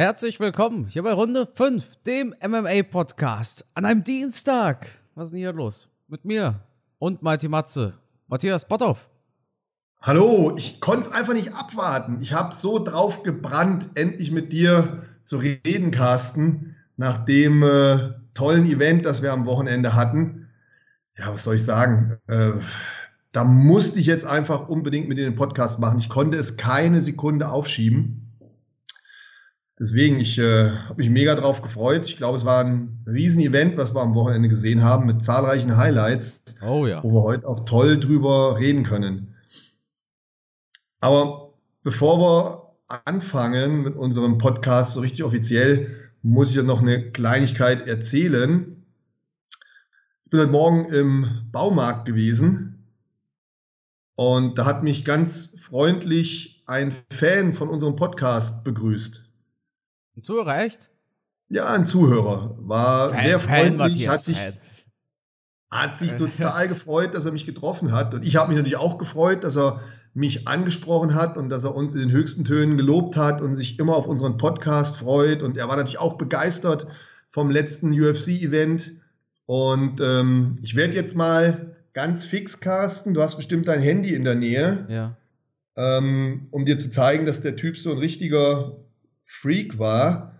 Herzlich willkommen hier bei Runde 5, dem MMA-Podcast, an einem Dienstag. Was ist denn hier los? Mit mir und Mighty Matze, Matthias Botthoff. Hallo, ich konnte es einfach nicht abwarten. Ich habe so drauf gebrannt, endlich mit dir zu reden, Carsten, nach dem äh, tollen Event, das wir am Wochenende hatten. Ja, was soll ich sagen? Äh, da musste ich jetzt einfach unbedingt mit dir den Podcast machen. Ich konnte es keine Sekunde aufschieben. Deswegen, ich äh, habe mich mega drauf gefreut. Ich glaube, es war ein Riesenevent, was wir am Wochenende gesehen haben, mit zahlreichen Highlights, oh, ja. wo wir heute auch toll drüber reden können. Aber bevor wir anfangen mit unserem Podcast so richtig offiziell, muss ich ja noch eine Kleinigkeit erzählen. Ich bin heute Morgen im Baumarkt gewesen und da hat mich ganz freundlich ein Fan von unserem Podcast begrüßt. Ein Zuhörer, echt? Ja, ein Zuhörer. War Fan, sehr freundlich, Fan, hat sich, hat sich total gefreut, dass er mich getroffen hat. Und ich habe mich natürlich auch gefreut, dass er mich angesprochen hat und dass er uns in den höchsten Tönen gelobt hat und sich immer auf unseren Podcast freut. Und er war natürlich auch begeistert vom letzten UFC-Event. Und ähm, ich werde jetzt mal ganz fix casten. Du hast bestimmt dein Handy in der Nähe. Ja. Ähm, um dir zu zeigen, dass der Typ so ein richtiger Freak war.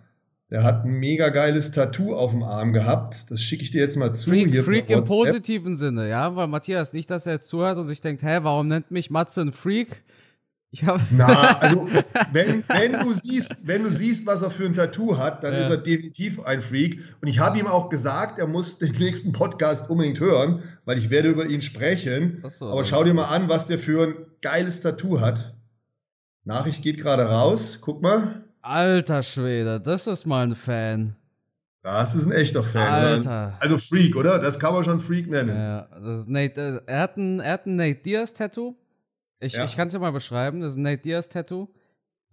Der hat ein mega geiles Tattoo auf dem Arm gehabt. Das schicke ich dir jetzt mal zu. Freak, hier Freak im positiven Sinne, ja, weil Matthias nicht, dass er jetzt zuhört und sich denkt, hä, warum nennt mich Matze ein Freak? Ich hab Na, also wenn, wenn du siehst, wenn du siehst, was er für ein Tattoo hat, dann ja. ist er definitiv ein Freak. Und ich habe ihm auch gesagt, er muss den nächsten Podcast unbedingt hören, weil ich werde über ihn sprechen. So, Aber schau dir mal an, was der für ein geiles Tattoo hat. Nachricht geht gerade raus. Guck mal. Alter Schwede, das ist mal ein Fan. Das ist ein echter Fan. Alter. Also Freak, oder? Das kann man schon Freak nennen. Ja, das ist Nate, äh, er, hat ein, er hat ein Nate Diaz-Tattoo. Ich, ja. ich kann es dir mal beschreiben. Das ist ein Nate Diaz-Tattoo.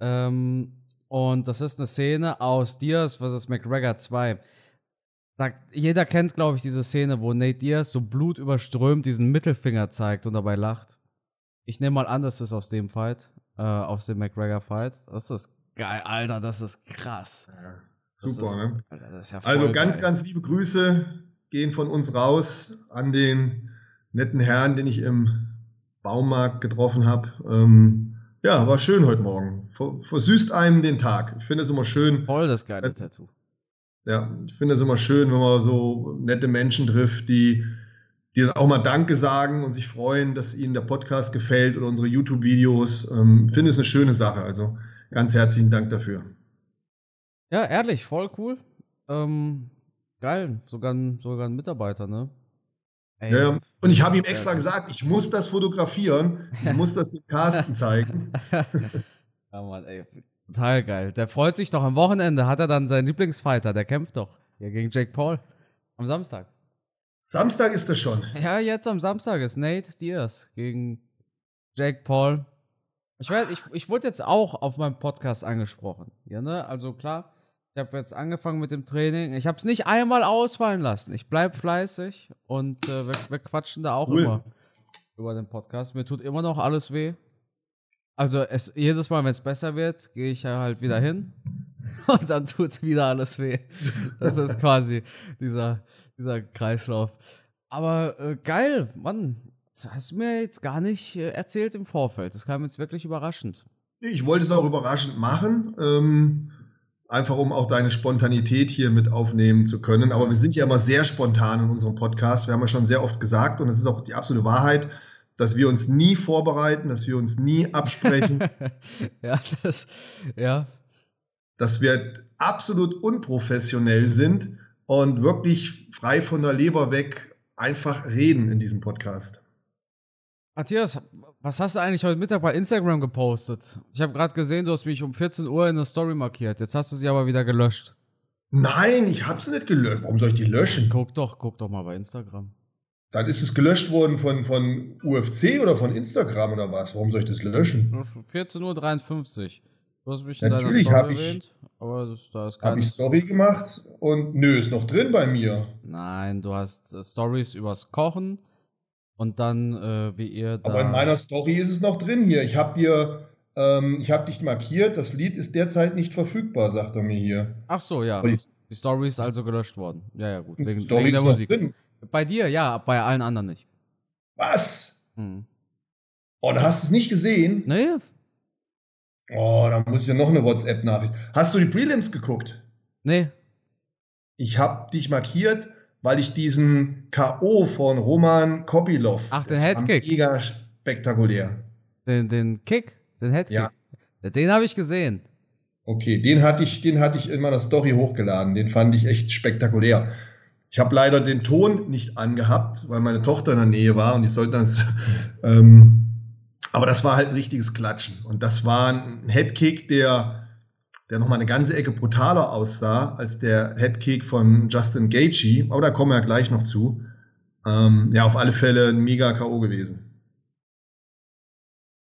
Ähm, und das ist eine Szene aus Diaz vs. McGregor 2. Da, jeder kennt, glaube ich, diese Szene, wo Nate Diaz so blutüberströmt diesen Mittelfinger zeigt und dabei lacht. Ich nehme mal an, das ist aus dem Fight, äh, aus dem McGregor-Fight. Das ist Geil, Alter, das ist krass. Ja, super, ist, ne? Alter, ja also ganz, geil. ganz liebe Grüße gehen von uns raus an den netten Herrn, den ich im Baumarkt getroffen habe. Ähm, ja, war schön heute Morgen. Versüßt einem den Tag. Ich finde es immer schön. Voll das geile Tattoo. Ja, ich finde es immer schön, wenn man so nette Menschen trifft, die, die dann auch mal Danke sagen und sich freuen, dass ihnen der Podcast gefällt oder unsere YouTube-Videos. Ähm, finde es eine schöne Sache. Also Ganz herzlichen Dank dafür. Ja, ehrlich, voll cool. Ähm, geil, sogar ein, sogar ein Mitarbeiter, ne? Ey, ja, und ich habe ihm extra gesagt, ich muss das fotografieren, ich muss das dem Carsten zeigen. ja, Mann, ey, total geil. Der freut sich doch am Wochenende, hat er dann seinen Lieblingsfighter, der kämpft doch hier gegen Jake Paul am Samstag. Samstag ist das schon. Ja, jetzt am Samstag ist Nate Diaz gegen Jake Paul. Ich, weiß, ich, ich wurde jetzt auch auf meinem Podcast angesprochen. Ja, ne? Also klar, ich habe jetzt angefangen mit dem Training. Ich habe es nicht einmal ausfallen lassen. Ich bleibe fleißig und äh, wir, wir, quatschen da auch cool. immer über den Podcast. Mir tut immer noch alles weh. Also es, jedes Mal, wenn es besser wird, gehe ich ja halt wieder hin und dann tut es wieder alles weh. Das ist quasi dieser, dieser Kreislauf. Aber äh, geil, Mann. Das hast du mir jetzt gar nicht äh, erzählt im Vorfeld. Das kam jetzt wirklich überraschend. Ich wollte es auch überraschend machen, ähm, einfach um auch deine Spontanität hier mit aufnehmen zu können. Aber wir sind ja immer sehr spontan in unserem Podcast. Wir haben ja schon sehr oft gesagt, und es ist auch die absolute Wahrheit, dass wir uns nie vorbereiten, dass wir uns nie absprechen. ja, das, ja. Dass wir absolut unprofessionell sind und wirklich frei von der Leber weg einfach reden in diesem Podcast. Matthias, was hast du eigentlich heute Mittag bei Instagram gepostet? Ich habe gerade gesehen, du hast mich um 14 Uhr in der Story markiert. Jetzt hast du sie aber wieder gelöscht. Nein, ich habe sie nicht gelöscht. Warum soll ich die löschen? Guck doch, guck doch mal bei Instagram. Dann ist es gelöscht worden von, von UFC oder von Instagram oder was? Warum soll ich das löschen? 14.53 Uhr. Du hast mich Natürlich in deiner Story erwähnt, ich, aber das, da ist Habe ich Story gemacht und nö, ist noch drin bei mir. Nein, du hast äh, Stories übers Kochen, und dann, äh, wie ihr da. Aber in meiner Story ist es noch drin hier. Ich habe dir Ähm, ich habe dich markiert, das Lied ist derzeit nicht verfügbar, sagt er mir hier. Ach so, ja. Die Die Story ist also gelöscht worden. Ja, ja, gut. Wegen, Story wegen der ist Musik. drin. Bei dir, ja, bei allen anderen nicht. Was? Hm. Oh, da hast du es nicht gesehen? Nee, Oh, da muss ich ja noch eine WhatsApp-Nachricht. Hast du die Prelims geguckt? nee. Ich habe dich markiert, weil ich diesen K.O. von Roman Kopilov. Ach, den Headkick. Mega spektakulär. Den, den Kick, den Headkick. Ja. Den habe ich gesehen. Okay, den hatte ich, den hatte ich in meiner Story hochgeladen. Den fand ich echt spektakulär. Ich habe leider den Ton nicht angehabt, weil meine Tochter in der Nähe war und die sollte das. Ähm, aber das war halt ein richtiges Klatschen. Und das war ein Headkick, der, der nochmal eine ganze Ecke brutaler aussah als der Headkick von Justin Gaethje. Aber da kommen wir ja gleich noch zu. Ähm, ja, auf alle Fälle ein mega K.O. gewesen.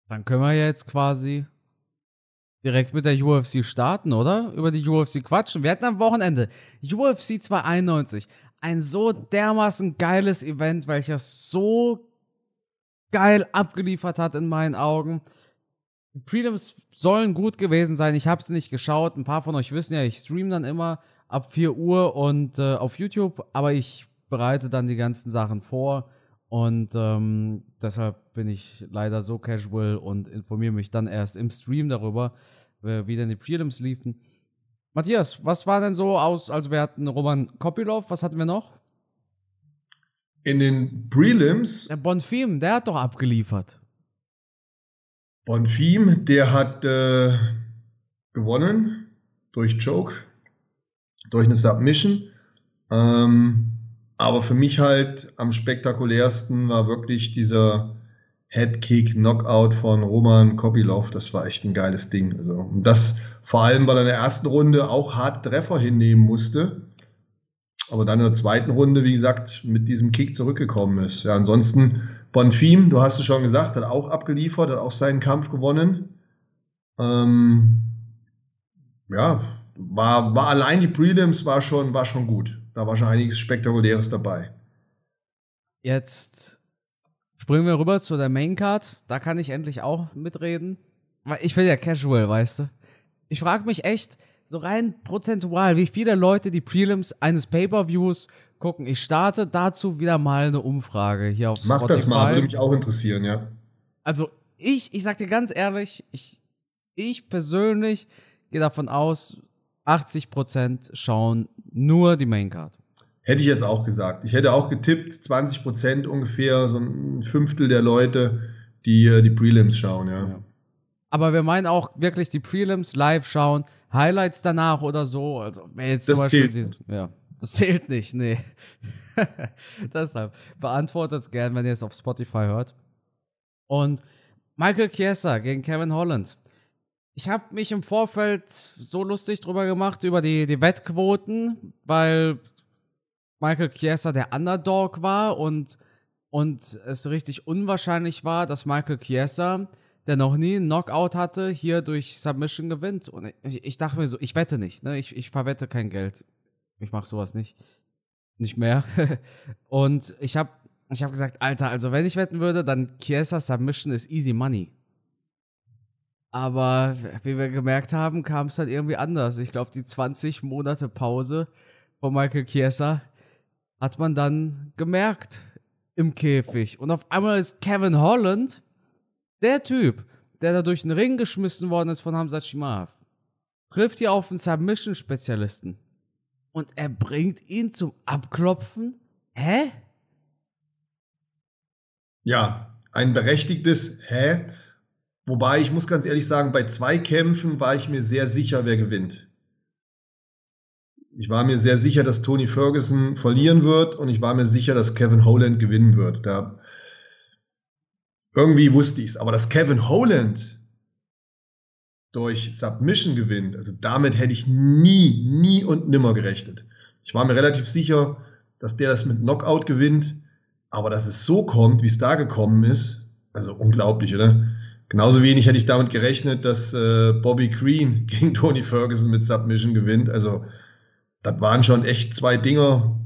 Dann können wir jetzt quasi direkt mit der UFC starten, oder? Über die UFC quatschen. Wir hatten am Wochenende UFC 291. Ein so dermaßen geiles Event, welches so geil abgeliefert hat in meinen Augen. Die Prelims sollen gut gewesen sein. Ich habe es nicht geschaut. Ein paar von euch wissen ja, ich stream dann immer ab 4 Uhr und äh, auf YouTube, aber ich bereite dann die ganzen Sachen vor und ähm, deshalb bin ich leider so casual und informiere mich dann erst im Stream darüber, wie denn die Prelims liefen. Matthias, was war denn so aus, also wir hatten Roman Kopilov, was hatten wir noch? In den Prelims Der Bonfim, der hat doch abgeliefert. Bonfim, der hat äh, gewonnen durch Choke, durch eine Submission. Ähm, aber für mich halt am spektakulärsten war wirklich dieser Headkick Knockout von Roman Kopilov. Das war echt ein geiles Ding. Also, und das vor allem, weil er in der ersten Runde auch harte Treffer hinnehmen musste. Aber dann in der zweiten Runde, wie gesagt, mit diesem Kick zurückgekommen ist. Ja, ansonsten Bonfim, du hast es schon gesagt, hat auch abgeliefert, hat auch seinen Kampf gewonnen. Ähm, ja, war, war allein die Prelims war schon, war schon gut. Da war schon einiges Spektakuläres dabei. Jetzt springen wir rüber zu der Main Card. Da kann ich endlich auch mitreden. Ich will ja casual, weißt du. Ich frage mich echt, so rein prozentual, wie viele Leute die Prelims eines Pay-Per-Views gucken. Ich starte dazu wieder mal eine Umfrage hier auf Mach Spotify. das mal, würde mich auch interessieren, ja. Also ich, ich sag dir ganz ehrlich, ich, ich persönlich gehe davon aus, 80% schauen nur die Main Card. Hätte ich jetzt auch gesagt. Ich hätte auch getippt, 20 Prozent ungefähr, so ein Fünftel der Leute, die äh, die Prelims schauen, ja. Ja. Aber wir meinen auch wirklich die Prelims live schauen, Highlights danach oder so. Also, jetzt Das zum Beispiel dieses, ja, das zählt nicht, nee. Deshalb beantwortet es gern, wenn ihr es auf Spotify hört. Und Michael Chiesa gegen Kevin Holland. Ich habe mich im Vorfeld so lustig drüber gemacht, über die, die Wettquoten, weil Michael Chiesa der Underdog war und, und es richtig unwahrscheinlich war, dass Michael Chiesa, der noch nie einen Knockout hatte, hier durch Submission gewinnt. Und ich, ich dachte mir so, ich wette nicht, ne? Ich, ich verwette kein Geld. Ich mache sowas nicht. Nicht mehr. und ich habe ich hab gesagt, Alter, also wenn ich wetten würde, dann Chiesa Submission ist easy money. Aber wie wir gemerkt haben, kam es dann irgendwie anders. Ich glaube, die 20 Monate Pause von Michael Chiesa hat man dann gemerkt im Käfig. Und auf einmal ist Kevin Holland der Typ, der da durch den Ring geschmissen worden ist von Hamza Shimaev. Trifft hier auf einen Submission-Spezialisten. Und er bringt ihn zum Abklopfen? Hä? Ja, ein berechtigtes Hä? Wobei ich muss ganz ehrlich sagen, bei zwei Kämpfen war ich mir sehr sicher, wer gewinnt. Ich war mir sehr sicher, dass Tony Ferguson verlieren wird und ich war mir sicher, dass Kevin Holland gewinnen wird. Da irgendwie wusste ich es, aber dass Kevin Holland durch Submission gewinnt, also damit hätte ich nie, nie und nimmer gerechnet. Ich war mir relativ sicher, dass der das mit Knockout gewinnt, aber dass es so kommt, wie es da gekommen ist, also unglaublich, oder? Genauso wenig hätte ich damit gerechnet, dass äh, Bobby Green gegen Tony Ferguson mit Submission gewinnt. Also, das waren schon echt zwei Dinger.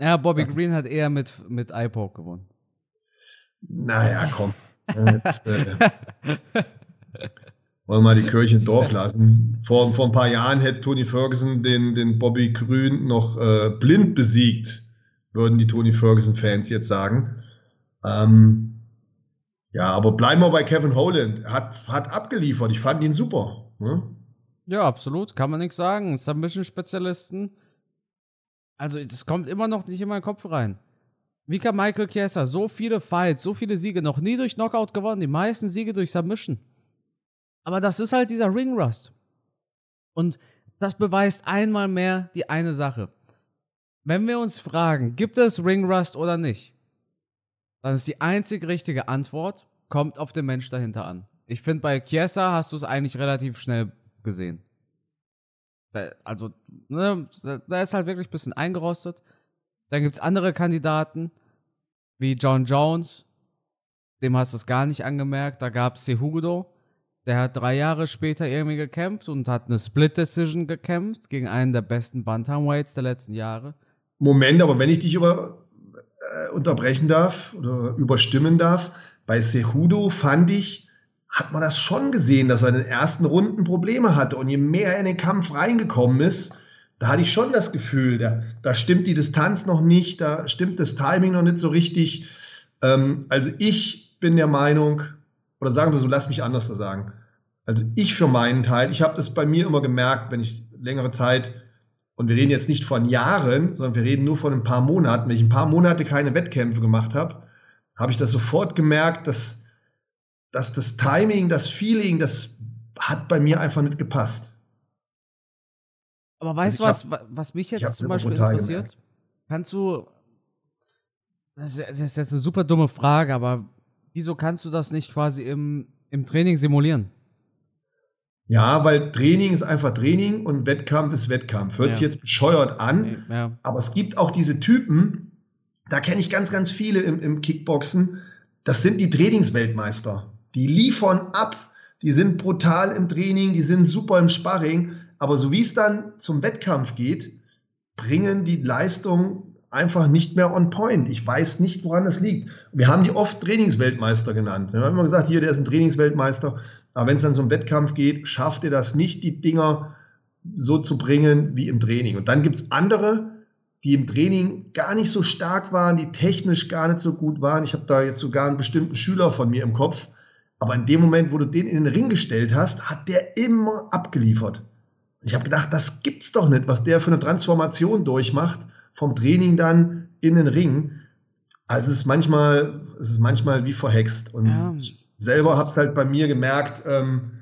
Ja, Bobby Green hat eher mit, mit iPoke gewonnen. Naja, komm. Jetzt, äh, Wollen wir mal die Kirche im Dorf lassen. Vor, vor ein paar Jahren hätte Tony Ferguson den, den Bobby Grün noch äh, blind besiegt, würden die Tony Ferguson-Fans jetzt sagen. Ähm, ja, aber bleiben wir bei Kevin Holland. Hat, hat abgeliefert. Ich fand ihn super. Ne? Ja, absolut. Kann man nichts sagen. Submission-Spezialisten. Also, das kommt immer noch nicht in meinen Kopf rein. Wie kann Michael Chiesa so viele Fights, so viele Siege, noch nie durch Knockout gewonnen, die meisten Siege durch Submission. Aber das ist halt dieser Ring Rust. Und das beweist einmal mehr die eine Sache. Wenn wir uns fragen, gibt es Ring Rust oder nicht, dann ist die einzig richtige Antwort, kommt auf den Mensch dahinter an. Ich finde, bei Chiesa hast du es eigentlich relativ schnell gesehen. Also, ne, da ist halt wirklich ein bisschen eingerostet. Dann gibt es andere Kandidaten, wie John Jones, dem hast du es gar nicht angemerkt. Da gab es Sehudo, der hat drei Jahre später irgendwie gekämpft und hat eine Split Decision gekämpft gegen einen der besten Bantamweights der letzten Jahre. Moment, aber wenn ich dich über, äh, unterbrechen darf oder überstimmen darf, bei Sehudo fand ich, hat man das schon gesehen, dass er in den ersten Runden Probleme hatte. Und je mehr er in den Kampf reingekommen ist, da hatte ich schon das Gefühl, da, da stimmt die Distanz noch nicht, da stimmt das Timing noch nicht so richtig. Ähm, also ich bin der Meinung, oder sagen wir so, lass mich anders sagen. Also ich für meinen Teil, ich habe das bei mir immer gemerkt, wenn ich längere Zeit, und wir reden jetzt nicht von Jahren, sondern wir reden nur von ein paar Monaten, wenn ich ein paar Monate keine Wettkämpfe gemacht habe, habe ich das sofort gemerkt, dass, dass das Timing, das Feeling, das hat bei mir einfach nicht gepasst. Aber weißt du, was, was mich jetzt zum Beispiel interessiert? Gemerkt. Kannst du, das ist jetzt eine super dumme Frage, aber wieso kannst du das nicht quasi im, im Training simulieren? Ja, weil Training ist einfach Training und Wettkampf ist Wettkampf. Hört ja. sich jetzt bescheuert an, ja. aber es gibt auch diese Typen, da kenne ich ganz, ganz viele im, im Kickboxen, das sind die Trainingsweltmeister. Die liefern ab, die sind brutal im Training, die sind super im Sparring, aber so wie es dann zum Wettkampf geht, bringen die Leistung einfach nicht mehr on point. Ich weiß nicht, woran das liegt. Wir haben die oft Trainingsweltmeister genannt. Wir haben immer gesagt, hier, der ist ein Trainingsweltmeister. Aber wenn es dann so um Wettkampf geht, schafft er das nicht, die Dinger so zu bringen wie im Training. Und dann gibt es andere, die im Training gar nicht so stark waren, die technisch gar nicht so gut waren. Ich habe da jetzt sogar einen bestimmten Schüler von mir im Kopf. Aber in dem Moment, wo du den in den Ring gestellt hast, hat der immer abgeliefert. Ich habe gedacht, das gibt's doch nicht, was der für eine Transformation durchmacht vom Training dann in den Ring. Also es ist manchmal, es ist manchmal wie verhext. Und ja, ich selber habe es halt bei mir gemerkt, ähm,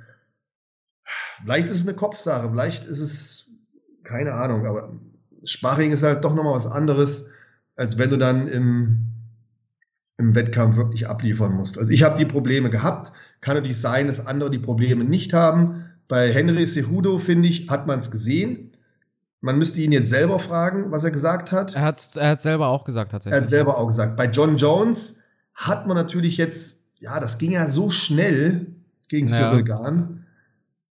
vielleicht ist es eine Kopfsache, vielleicht ist es, keine Ahnung, aber Sparring ist halt doch nochmal was anderes, als wenn du dann im, im Wettkampf wirklich abliefern musst. Also ich habe die Probleme gehabt. Kann natürlich sein, dass andere die Probleme nicht haben. Bei Henry Cejudo, finde ich, hat man es gesehen. Man müsste ihn jetzt selber fragen, was er gesagt hat. Er hat er hat selber auch gesagt, tatsächlich. Er hat selber auch gesagt. Bei John Jones hat man natürlich jetzt, ja, das ging ja so schnell gegen ja. Cyril Gahn.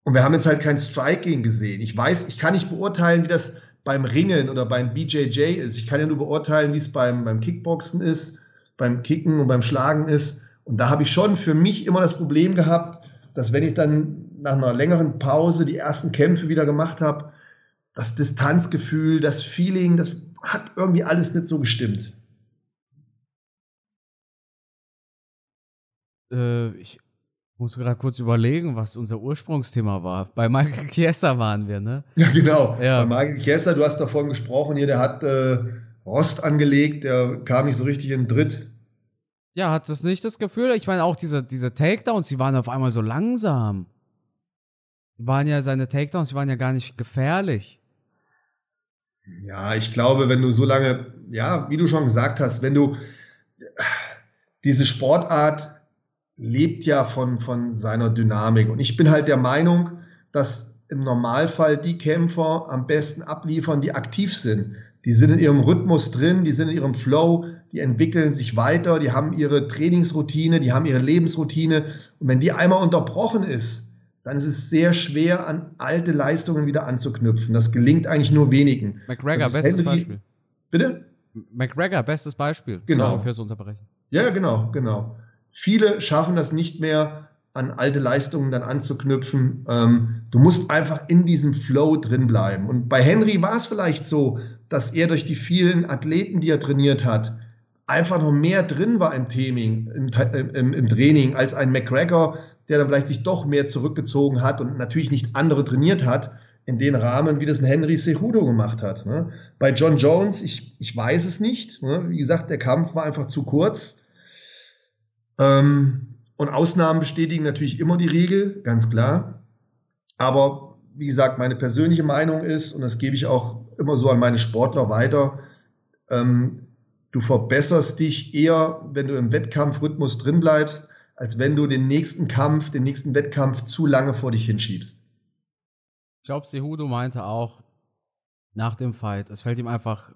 Und wir haben jetzt halt kein Striking gesehen. Ich weiß, ich kann nicht beurteilen, wie das beim Ringen oder beim BJJ ist. Ich kann ja nur beurteilen, wie es beim, beim Kickboxen ist, beim Kicken und beim Schlagen ist. Und da habe ich schon für mich immer das Problem gehabt, dass wenn ich dann nach einer längeren Pause die ersten Kämpfe wieder gemacht habe, das Distanzgefühl, das Feeling, das hat irgendwie alles nicht so gestimmt. Äh, ich muss gerade kurz überlegen, was unser Ursprungsthema war. Bei Michael Chiesa waren wir, ne? Ja, genau. Ja. Bei Michael Chiesa, du hast davon gesprochen, hier, der hat äh, Rost angelegt, der kam nicht so richtig in Dritt. Ja, hat das nicht das Gefühl? Ich meine, auch diese, diese Takedowns, die waren auf einmal so langsam. Die waren ja, seine Takedowns, die waren ja gar nicht gefährlich. Ja, ich glaube, wenn du so lange, ja, wie du schon gesagt hast, wenn du diese Sportart lebt ja von, von seiner Dynamik. Und ich bin halt der Meinung, dass im Normalfall die Kämpfer am besten abliefern, die aktiv sind. Die sind in ihrem Rhythmus drin, die sind in ihrem Flow, die entwickeln sich weiter, die haben ihre Trainingsroutine, die haben ihre Lebensroutine. Und wenn die einmal unterbrochen ist, dann ist es sehr schwer, an alte Leistungen wieder anzuknüpfen. Das gelingt eigentlich nur wenigen. McGregor, bestes Henry, Beispiel. Bitte? McGregor, bestes Beispiel. Genau. Fürs Unterbrechen. Ja, genau, genau. Viele schaffen das nicht mehr, an alte Leistungen dann anzuknüpfen. Ähm, du musst einfach in diesem Flow drin bleiben. Und bei Henry war es vielleicht so, dass er durch die vielen Athleten, die er trainiert hat, einfach noch mehr drin war im Theming, im, im, im Training, als ein McGregor, der dann vielleicht sich doch mehr zurückgezogen hat und natürlich nicht andere trainiert hat in den Rahmen, wie das ein Henry Cejudo gemacht hat. Ne? Bei John Jones, ich, ich weiß es nicht. Ne? Wie gesagt, der Kampf war einfach zu kurz. Ähm, und Ausnahmen bestätigen natürlich immer die Regel, ganz klar. Aber wie gesagt, meine persönliche Meinung ist, und das gebe ich auch immer so an meine Sportler weiter, ähm, du verbesserst dich eher, wenn du im Wettkampfrhythmus drin bleibst, als wenn du den nächsten Kampf, den nächsten Wettkampf zu lange vor dich hinschiebst. Ich glaube, Sehudo meinte auch nach dem Fight, es fällt ihm einfach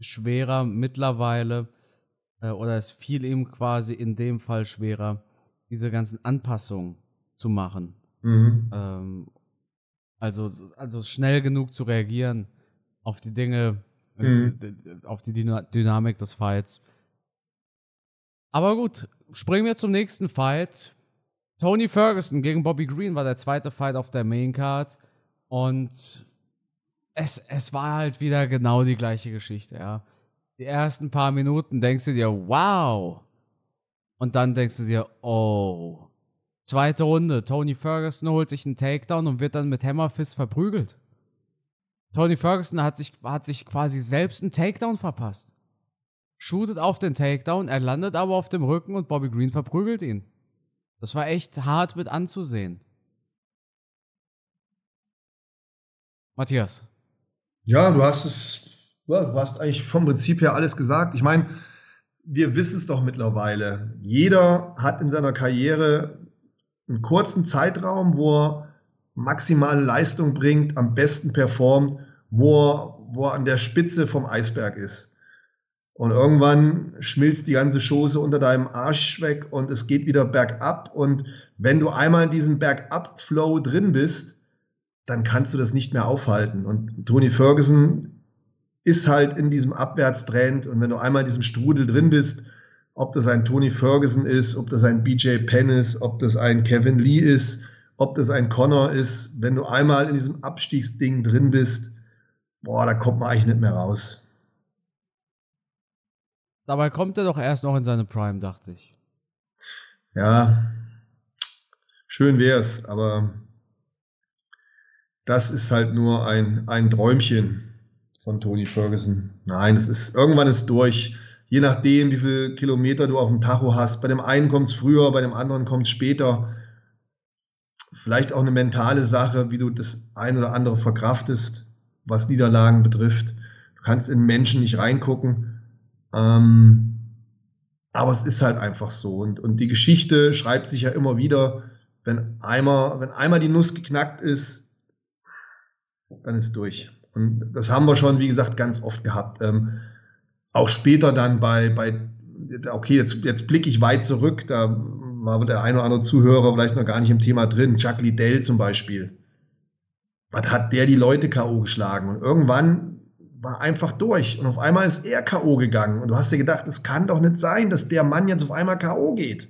schwerer mittlerweile, äh, oder es fiel ihm quasi in dem Fall schwerer, diese ganzen Anpassungen zu machen. Mhm. Ähm, also, also schnell genug zu reagieren auf die Dinge, mhm. auf die Dynamik des Fights. Aber gut, springen wir zum nächsten Fight. Tony Ferguson gegen Bobby Green war der zweite Fight auf der Main Card. Und es, es war halt wieder genau die gleiche Geschichte, ja. Die ersten paar Minuten denkst du dir, wow. Und dann denkst du dir, oh. Zweite Runde, Tony Ferguson holt sich einen Takedown und wird dann mit Hammerfist verprügelt. Tony Ferguson hat sich, hat sich quasi selbst einen Takedown verpasst. Shootet auf den Takedown, er landet aber auf dem Rücken und Bobby Green verprügelt ihn. Das war echt hart mit anzusehen. Matthias. Ja, du hast es, du hast eigentlich vom Prinzip her alles gesagt. Ich meine, wir wissen es doch mittlerweile. Jeder hat in seiner Karriere einen kurzen Zeitraum, wo er maximale Leistung bringt, am besten performt, wo er, wo er an der Spitze vom Eisberg ist. Und irgendwann schmilzt die ganze Chose unter deinem Arsch weg und es geht wieder bergab. Und wenn du einmal in diesem Bergab-Flow drin bist, dann kannst du das nicht mehr aufhalten. Und Tony Ferguson ist halt in diesem Abwärtstrend. Und wenn du einmal in diesem Strudel drin bist, ob das ein Tony Ferguson ist, ob das ein BJ Penn ist, ob das ein Kevin Lee ist, ob das ein Connor ist, wenn du einmal in diesem Abstiegsding drin bist, boah, da kommt man eigentlich nicht mehr raus. Dabei kommt er doch erst noch in seine Prime, dachte ich. Ja, schön wär's, aber das ist halt nur ein, ein Träumchen von Tony Ferguson. Nein, es ist, irgendwann ist durch. Je nachdem, wie viele Kilometer du auf dem Tacho hast. Bei dem einen kommt es früher, bei dem anderen kommt es später. Vielleicht auch eine mentale Sache, wie du das ein oder andere verkraftest, was Niederlagen betrifft. Du kannst in Menschen nicht reingucken. Ähm, aber es ist halt einfach so. Und, und die Geschichte schreibt sich ja immer wieder, wenn einmal, wenn einmal die Nuss geknackt ist, dann ist durch. Und das haben wir schon, wie gesagt, ganz oft gehabt. Ähm, auch später dann bei, bei okay, jetzt, jetzt blicke ich weit zurück, da war der ein oder andere Zuhörer vielleicht noch gar nicht im Thema drin. Chuck Liddell zum Beispiel. Was hat der die Leute K.O. geschlagen? Und irgendwann war einfach durch. Und auf einmal ist er K.O. gegangen. Und du hast dir gedacht, es kann doch nicht sein, dass der Mann jetzt auf einmal K.O. geht.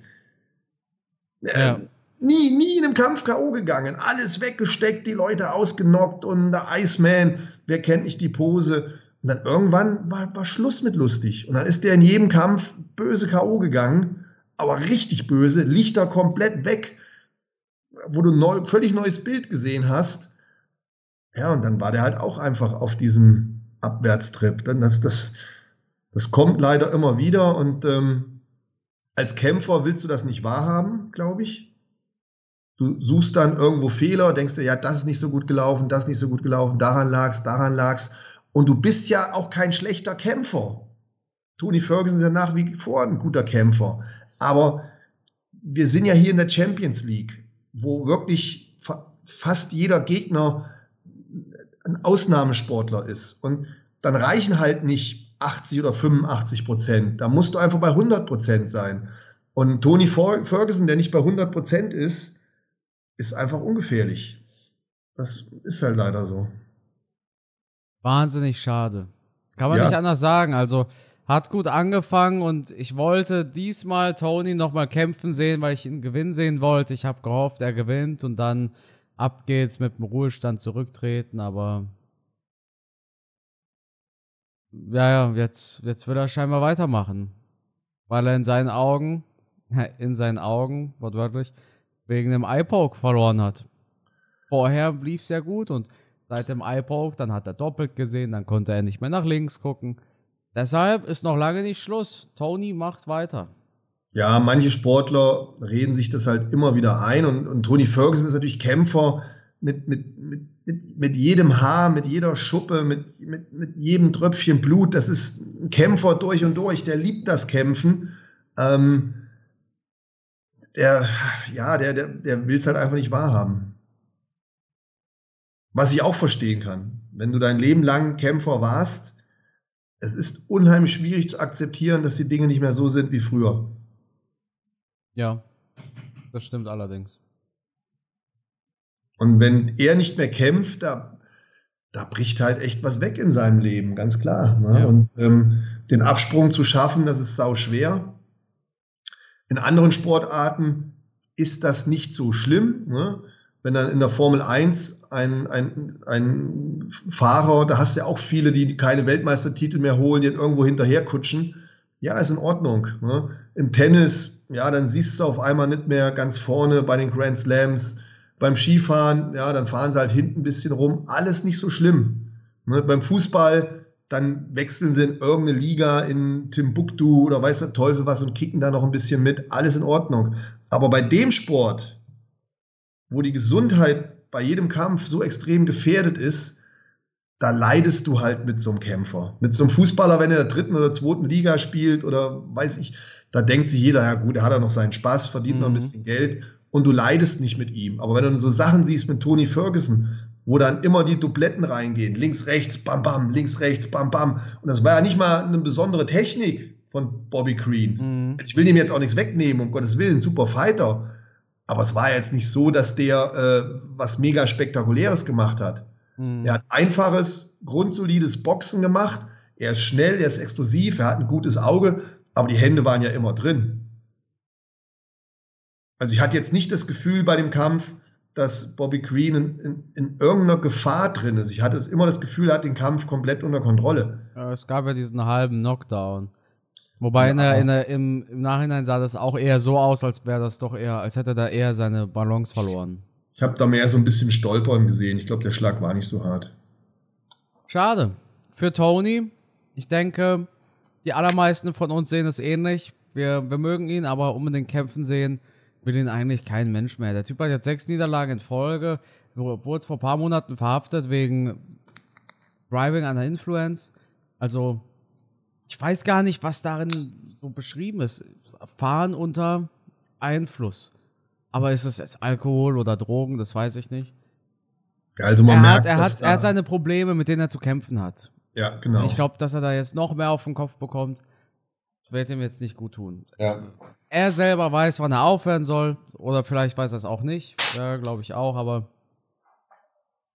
Ja. Ähm, Nie, nie in einem Kampf K.O. gegangen. Alles weggesteckt, die Leute ausgenockt und der Iceman, wer kennt nicht die Pose. Und dann irgendwann war, war Schluss mit lustig. Und dann ist der in jedem Kampf böse K.O. gegangen, aber richtig böse, Lichter komplett weg, wo du neu, völlig neues Bild gesehen hast. Ja, und dann war der halt auch einfach auf diesem Abwärtstrip. Das, das, das kommt leider immer wieder und ähm, als Kämpfer willst du das nicht wahrhaben, glaube ich. Du suchst dann irgendwo Fehler, denkst dir, ja, das ist nicht so gut gelaufen, das ist nicht so gut gelaufen, daran lag's, daran lag's. Und du bist ja auch kein schlechter Kämpfer. Tony Ferguson ist ja nach wie vor ein guter Kämpfer. Aber wir sind ja hier in der Champions League, wo wirklich fa fast jeder Gegner ein Ausnahmesportler ist. Und dann reichen halt nicht 80 oder 85 Prozent. Da musst du einfach bei 100 Prozent sein. Und Tony Ferguson, der nicht bei 100 Prozent ist, ist einfach ungefährlich. Das ist halt leider so. Wahnsinnig schade. Kann man ja. nicht anders sagen. Also, hat gut angefangen und ich wollte diesmal Tony nochmal kämpfen sehen, weil ich ihn gewinnen sehen wollte. Ich habe gehofft, er gewinnt und dann ab geht's mit dem Ruhestand zurücktreten, aber ja, ja, jetzt, jetzt will er scheinbar weitermachen. Weil er in seinen Augen, in seinen Augen, wortwörtlich, wegen dem Eye-Poke verloren hat. Vorher lief sehr gut und seit dem Eye-Poke, dann hat er doppelt gesehen, dann konnte er nicht mehr nach links gucken. Deshalb ist noch lange nicht Schluss. Tony macht weiter. Ja, manche Sportler reden sich das halt immer wieder ein und, und Tony Ferguson ist natürlich Kämpfer mit, mit, mit, mit, jedem Haar, mit jeder Schuppe, mit, mit, mit jedem Tröpfchen Blut. Das ist ein Kämpfer durch und durch, der liebt das Kämpfen. Ähm, der, ja, der, der, der will es halt einfach nicht wahrhaben. Was ich auch verstehen kann. Wenn du dein Leben lang Kämpfer warst, es ist unheimlich schwierig zu akzeptieren, dass die Dinge nicht mehr so sind wie früher. Ja, das stimmt allerdings. Und wenn er nicht mehr kämpft, da, da bricht halt echt was weg in seinem Leben, ganz klar. Ne? Ja. Und ähm, den Absprung zu schaffen, das ist sau schwer. In anderen Sportarten ist das nicht so schlimm. Ne? Wenn dann in der Formel 1 ein, ein, ein Fahrer, da hast du ja auch viele, die keine Weltmeistertitel mehr holen, die irgendwo hinterherkutschen. Ja, ist in Ordnung. Ne? Im Tennis, ja, dann siehst du auf einmal nicht mehr ganz vorne bei den Grand Slams. Beim Skifahren, ja, dann fahren sie halt hinten ein bisschen rum. Alles nicht so schlimm. Ne? Beim Fußball, dann wechseln sie in irgendeine Liga in Timbuktu oder weiß der Teufel was und kicken da noch ein bisschen mit. Alles in Ordnung. Aber bei dem Sport, wo die Gesundheit bei jedem Kampf so extrem gefährdet ist, da leidest du halt mit so einem Kämpfer. Mit so einem Fußballer, wenn er in der dritten oder zweiten Liga spielt oder weiß ich, da denkt sich jeder, ja gut, er hat ja noch seinen Spaß, verdient mhm. noch ein mhm. bisschen Geld und du leidest nicht mit ihm. Aber wenn du so Sachen siehst mit Tony Ferguson, wo dann immer die Dubletten reingehen, links, rechts, bam, bam, links, rechts, bam, bam. Und das war ja nicht mal eine besondere Technik von Bobby Green. Mhm. Ich will ihm jetzt auch nichts wegnehmen, um Gottes Willen, super Fighter. Aber es war jetzt nicht so, dass der äh, was mega spektakuläres gemacht hat. Mhm. Er hat einfaches, grundsolides Boxen gemacht. Er ist schnell, er ist explosiv, er hat ein gutes Auge, aber die Hände waren ja immer drin. Also ich hatte jetzt nicht das Gefühl bei dem Kampf, dass Bobby Green in, in, in irgendeiner Gefahr drin ist. Ich hatte immer das Gefühl, er hat den Kampf komplett unter Kontrolle. Es gab ja diesen halben Knockdown. Wobei ja. in der, in der, im, im Nachhinein sah das auch eher so aus, als wäre das doch eher, als hätte er da eher seine Balance verloren. Ich habe da mehr so ein bisschen Stolpern gesehen. Ich glaube, der Schlag war nicht so hart. Schade. Für Tony, ich denke, die allermeisten von uns sehen es ähnlich. Wir, wir mögen ihn, aber unbedingt kämpfen sehen will ihn eigentlich kein Mensch mehr. Der Typ hat jetzt sechs Niederlagen in Folge, wurde vor ein paar Monaten verhaftet wegen Driving under Influence. Also, ich weiß gar nicht, was darin so beschrieben ist. Fahren unter Einfluss. Aber ist es jetzt Alkohol oder Drogen? Das weiß ich nicht. Also man er merkt, hat, er, hat, er hat seine Probleme, mit denen er zu kämpfen hat. Ja, genau. Ich glaube, dass er da jetzt noch mehr auf den Kopf bekommt, wird ihm jetzt nicht gut tun. Ja. Er selber weiß, wann er aufhören soll. Oder vielleicht weiß er es auch nicht. Ja, glaube ich auch, aber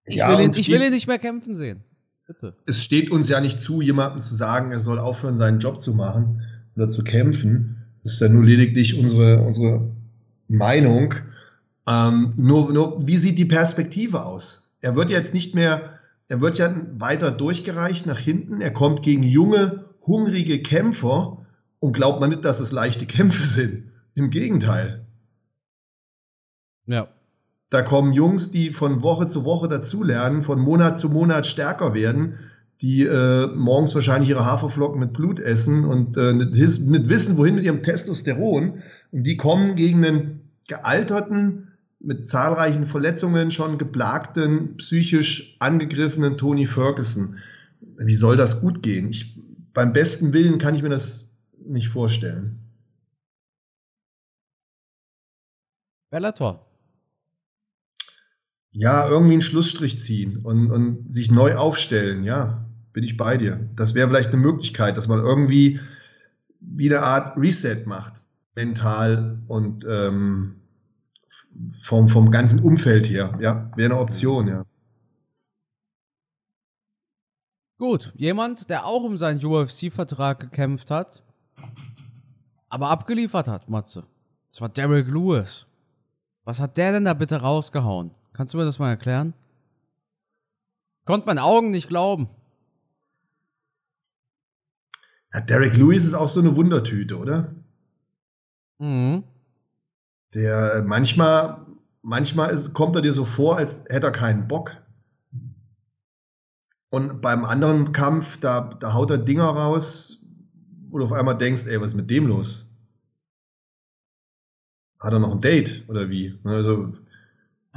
ich, ja, will, ihn, ich will ihn nicht mehr kämpfen sehen. Bitte. Es steht uns ja nicht zu, jemandem zu sagen, er soll aufhören, seinen Job zu machen oder zu kämpfen. Das ist ja nur lediglich unsere, unsere Meinung. Ähm, nur, nur, wie sieht die Perspektive aus? Er wird jetzt nicht mehr, er wird ja weiter durchgereicht nach hinten. Er kommt gegen junge, hungrige Kämpfer und glaubt man nicht, dass es leichte Kämpfe sind. Im Gegenteil. Ja. Da kommen Jungs, die von Woche zu Woche dazulernen, von Monat zu Monat stärker werden, die äh, morgens wahrscheinlich ihre Haferflocken mit Blut essen und äh, nicht, nicht wissen, wohin mit ihrem Testosteron. Und die kommen gegen einen gealterten, mit zahlreichen Verletzungen schon geplagten, psychisch angegriffenen Tony Ferguson. Wie soll das gut gehen? Ich, beim besten Willen kann ich mir das nicht vorstellen. Bellator. Ja, irgendwie einen Schlussstrich ziehen und, und sich neu aufstellen, ja, bin ich bei dir. Das wäre vielleicht eine Möglichkeit, dass man irgendwie wie eine Art Reset macht, mental und ähm, vom, vom ganzen Umfeld her. Ja, wäre eine Option, ja. Gut, jemand, der auch um seinen UFC-Vertrag gekämpft hat, aber abgeliefert hat, Matze. Das war Derek Lewis. Was hat der denn da bitte rausgehauen? Kannst du mir das mal erklären? Konnte meinen Augen nicht glauben. Ja, Derek Lewis ist auch so eine Wundertüte, oder? Mhm. Der manchmal, manchmal ist, kommt er dir so vor, als hätte er keinen Bock. Und beim anderen Kampf, da, da haut er Dinger raus, wo du auf einmal denkst, ey, was ist mit dem los? Hat er noch ein Date oder wie? Also,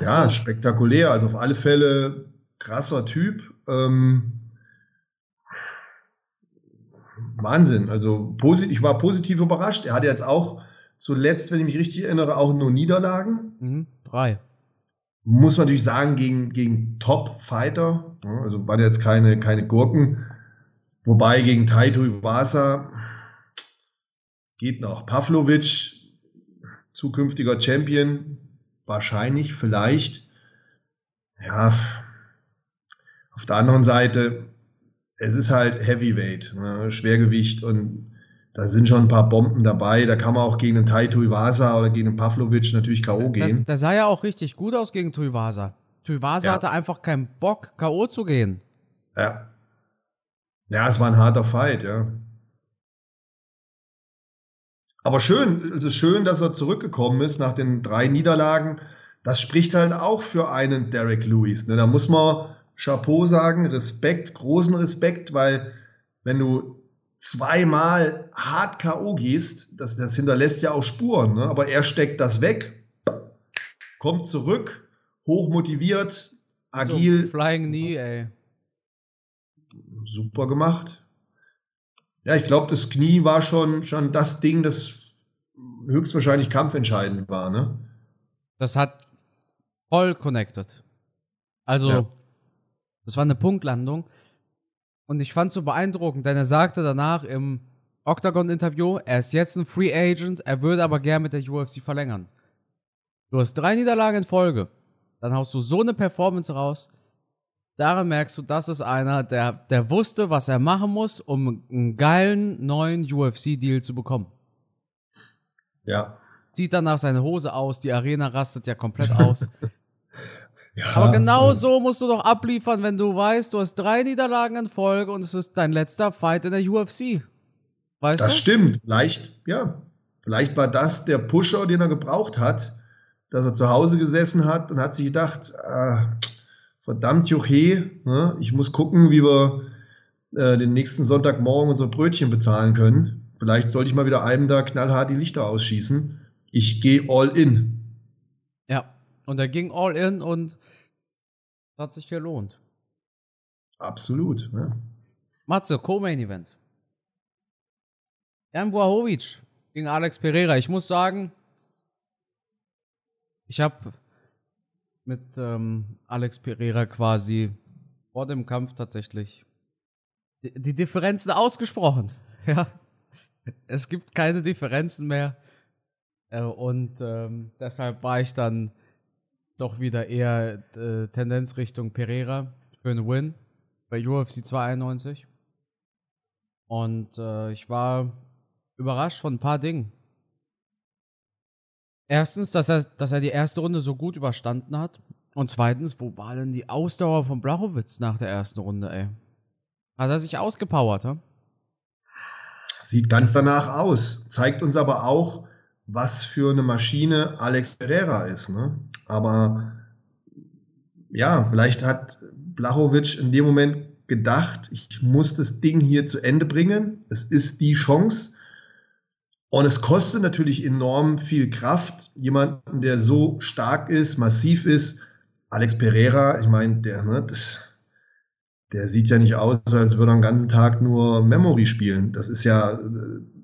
ja, spektakulär. Also auf alle Fälle krasser Typ. Ähm, Wahnsinn. Also ich war positiv überrascht. Er hatte jetzt auch zuletzt, wenn ich mich richtig erinnere, auch nur Niederlagen. Mhm, drei. Muss man natürlich sagen, gegen, gegen Top-Fighter. Also waren jetzt keine, keine Gurken. Wobei gegen Taito Iwasa geht noch. Pavlovic, zukünftiger Champion, wahrscheinlich, vielleicht. Ja, auf der anderen Seite, es ist halt Heavyweight, ne, Schwergewicht und da sind schon ein paar Bomben dabei. Da kann man auch gegen einen Tai Tuivasa oder gegen einen Pavlovic natürlich K.O. gehen. Das, das, sah ja auch richtig gut aus gegen Tuivasa. Tuivasa ja. hatte einfach keinen Bock, K.O. zu gehen. Ja. Ja, es war ein harter Fight, ja. Aber schön, es ist schön, dass er zurückgekommen ist nach den drei Niederlagen. Das spricht halt auch für einen Derek Lewis. Ne? Da muss man Chapeau sagen, Respekt, großen Respekt, weil wenn du zweimal hart K.O. gehst, das, das hinterlässt ja auch Spuren. Ne? Aber er steckt das weg, kommt zurück, hochmotiviert, agil. So, flying Knee, ey. Super gemacht. Ja, ich glaube, das Knie war schon, schon das Ding, das höchstwahrscheinlich kampfentscheidend war, ne? Das hat voll connected. Also, ja. das war eine Punktlandung. Und ich fand es so beeindruckend, denn er sagte danach im Octagon-Interview, er ist jetzt ein Free Agent, er würde aber gern mit der UFC verlängern. Du hast drei Niederlagen in Folge. Dann haust du so eine Performance raus. Daran merkst du, das ist einer, der, der wusste, was er machen muss, um einen geilen neuen UFC-Deal zu bekommen. Ja. Zieht danach seine Hose aus, die Arena rastet ja komplett aus. Ja, Aber genau ja. so musst du doch abliefern, wenn du weißt, du hast drei Niederlagen in Folge und es ist dein letzter Fight in der UFC. Weißt das du? stimmt. Vielleicht, ja. Vielleicht war das der Pusher, den er gebraucht hat, dass er zu Hause gesessen hat und hat sich gedacht, äh, verdammt Juche, ne? ich muss gucken, wie wir äh, den nächsten Sonntagmorgen unser Brötchen bezahlen können. Vielleicht sollte ich mal wieder einem da knallhart die Lichter ausschießen. Ich gehe all in. Ja. Und er ging all in und hat sich gelohnt. Absolut, ja. Matze, Co-Main Event. Jan Błahovic gegen Alex Pereira. Ich muss sagen, ich habe mit ähm, Alex Pereira quasi vor dem Kampf tatsächlich die, die Differenzen ausgesprochen. Ja, es gibt keine Differenzen mehr. Äh, und ähm, deshalb war ich dann doch wieder eher äh, Tendenz Richtung Pereira für einen Win bei UFC 291. Und äh, ich war überrascht von ein paar Dingen. Erstens, dass er, dass er die erste Runde so gut überstanden hat. Und zweitens, wo war denn die Ausdauer von Blachowitz nach der ersten Runde, ey? Hat er sich ausgepowert, hm? Sieht ganz danach aus. Zeigt uns aber auch, was für eine Maschine Alex Pereira ist. Ne? Aber ja, vielleicht hat Blachowicz in dem Moment gedacht, ich muss das Ding hier zu Ende bringen. Es ist die Chance. Und es kostet natürlich enorm viel Kraft, jemanden, der so stark ist, massiv ist. Alex Pereira, ich meine, der, ne, der sieht ja nicht aus, als würde er den ganzen Tag nur Memory spielen. Das ist ja,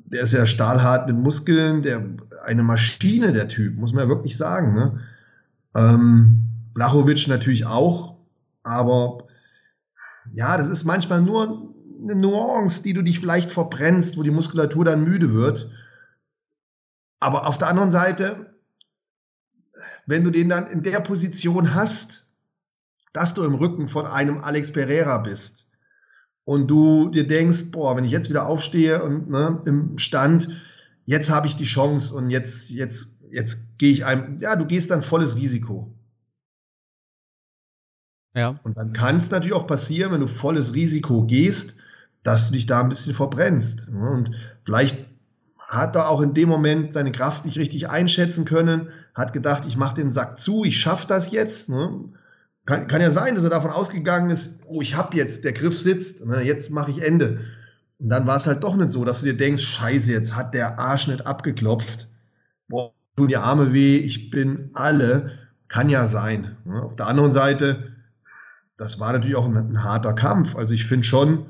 der ist ja stahlhart mit Muskeln, der eine Maschine, der Typ, muss man ja wirklich sagen. Ne? Ähm, Blachowitsch natürlich auch, aber ja, das ist manchmal nur eine Nuance, die du dich vielleicht verbrennst, wo die Muskulatur dann müde wird. Aber auf der anderen Seite, wenn du den dann in der Position hast, dass du im Rücken von einem Alex Pereira bist und du dir denkst, boah, wenn ich jetzt wieder aufstehe und ne, im Stand, jetzt habe ich die Chance und jetzt, jetzt, jetzt gehe ich einem, ja, du gehst dann volles Risiko. Ja. Und dann kann es natürlich auch passieren, wenn du volles Risiko gehst, dass du dich da ein bisschen verbrennst. Ne? Und vielleicht hat er auch in dem Moment seine Kraft nicht richtig einschätzen können, hat gedacht, ich mache den Sack zu, ich schaffe das jetzt. Ne? Kann, kann, ja sein, dass er davon ausgegangen ist, oh, ich habe jetzt, der Griff sitzt, ne? jetzt mache ich Ende. Und dann war es halt doch nicht so, dass du dir denkst, scheiße, jetzt hat der Arsch nicht abgeklopft. Boah, tun die Arme weh, ich bin alle. Kann ja sein. Ne? Auf der anderen Seite, das war natürlich auch ein, ein harter Kampf. Also ich finde schon,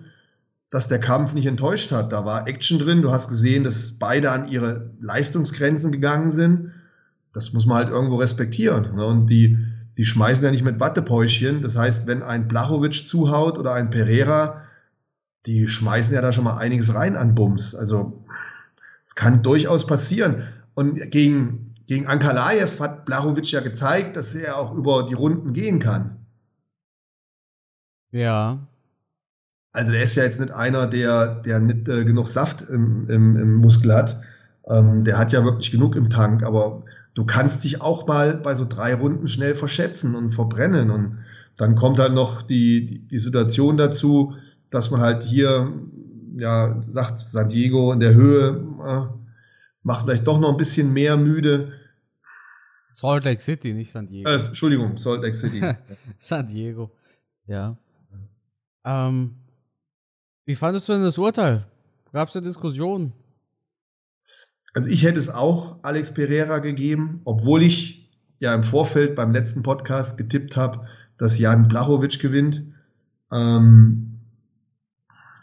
dass der Kampf nicht enttäuscht hat. Da war Action drin. Du hast gesehen, dass beide an ihre Leistungsgrenzen gegangen sind. Das muss man halt irgendwo respektieren. Ne? Und die, die schmeißen ja nicht mit Wattepäuschen. Das heißt, wenn ein Blachowitsch zuhaut oder ein Pereira, die schmeißen ja da schon mal einiges rein an Bums. Also es kann durchaus passieren. Und gegen, gegen Ankalaev hat Blachowitsch ja gezeigt, dass er auch über die Runden gehen kann. Ja, also der ist ja jetzt nicht einer, der, der nicht äh, genug Saft im, im, im Muskel hat. Ähm, der hat ja wirklich genug im Tank, aber du kannst dich auch mal bei so drei Runden schnell verschätzen und verbrennen. Und dann kommt halt noch die, die, die Situation dazu, dass man halt hier, ja, sagt San Diego in der Höhe, äh, macht vielleicht doch noch ein bisschen mehr müde. Salt Lake City, nicht San Diego. Äh, Entschuldigung, Salt Lake City. San Diego, ja. Ähm, wie fandest du denn das Urteil? Gab es da Diskussionen? Also ich hätte es auch Alex Pereira gegeben, obwohl ich ja im Vorfeld beim letzten Podcast getippt habe, dass Jan Blachowicz gewinnt. Ähm,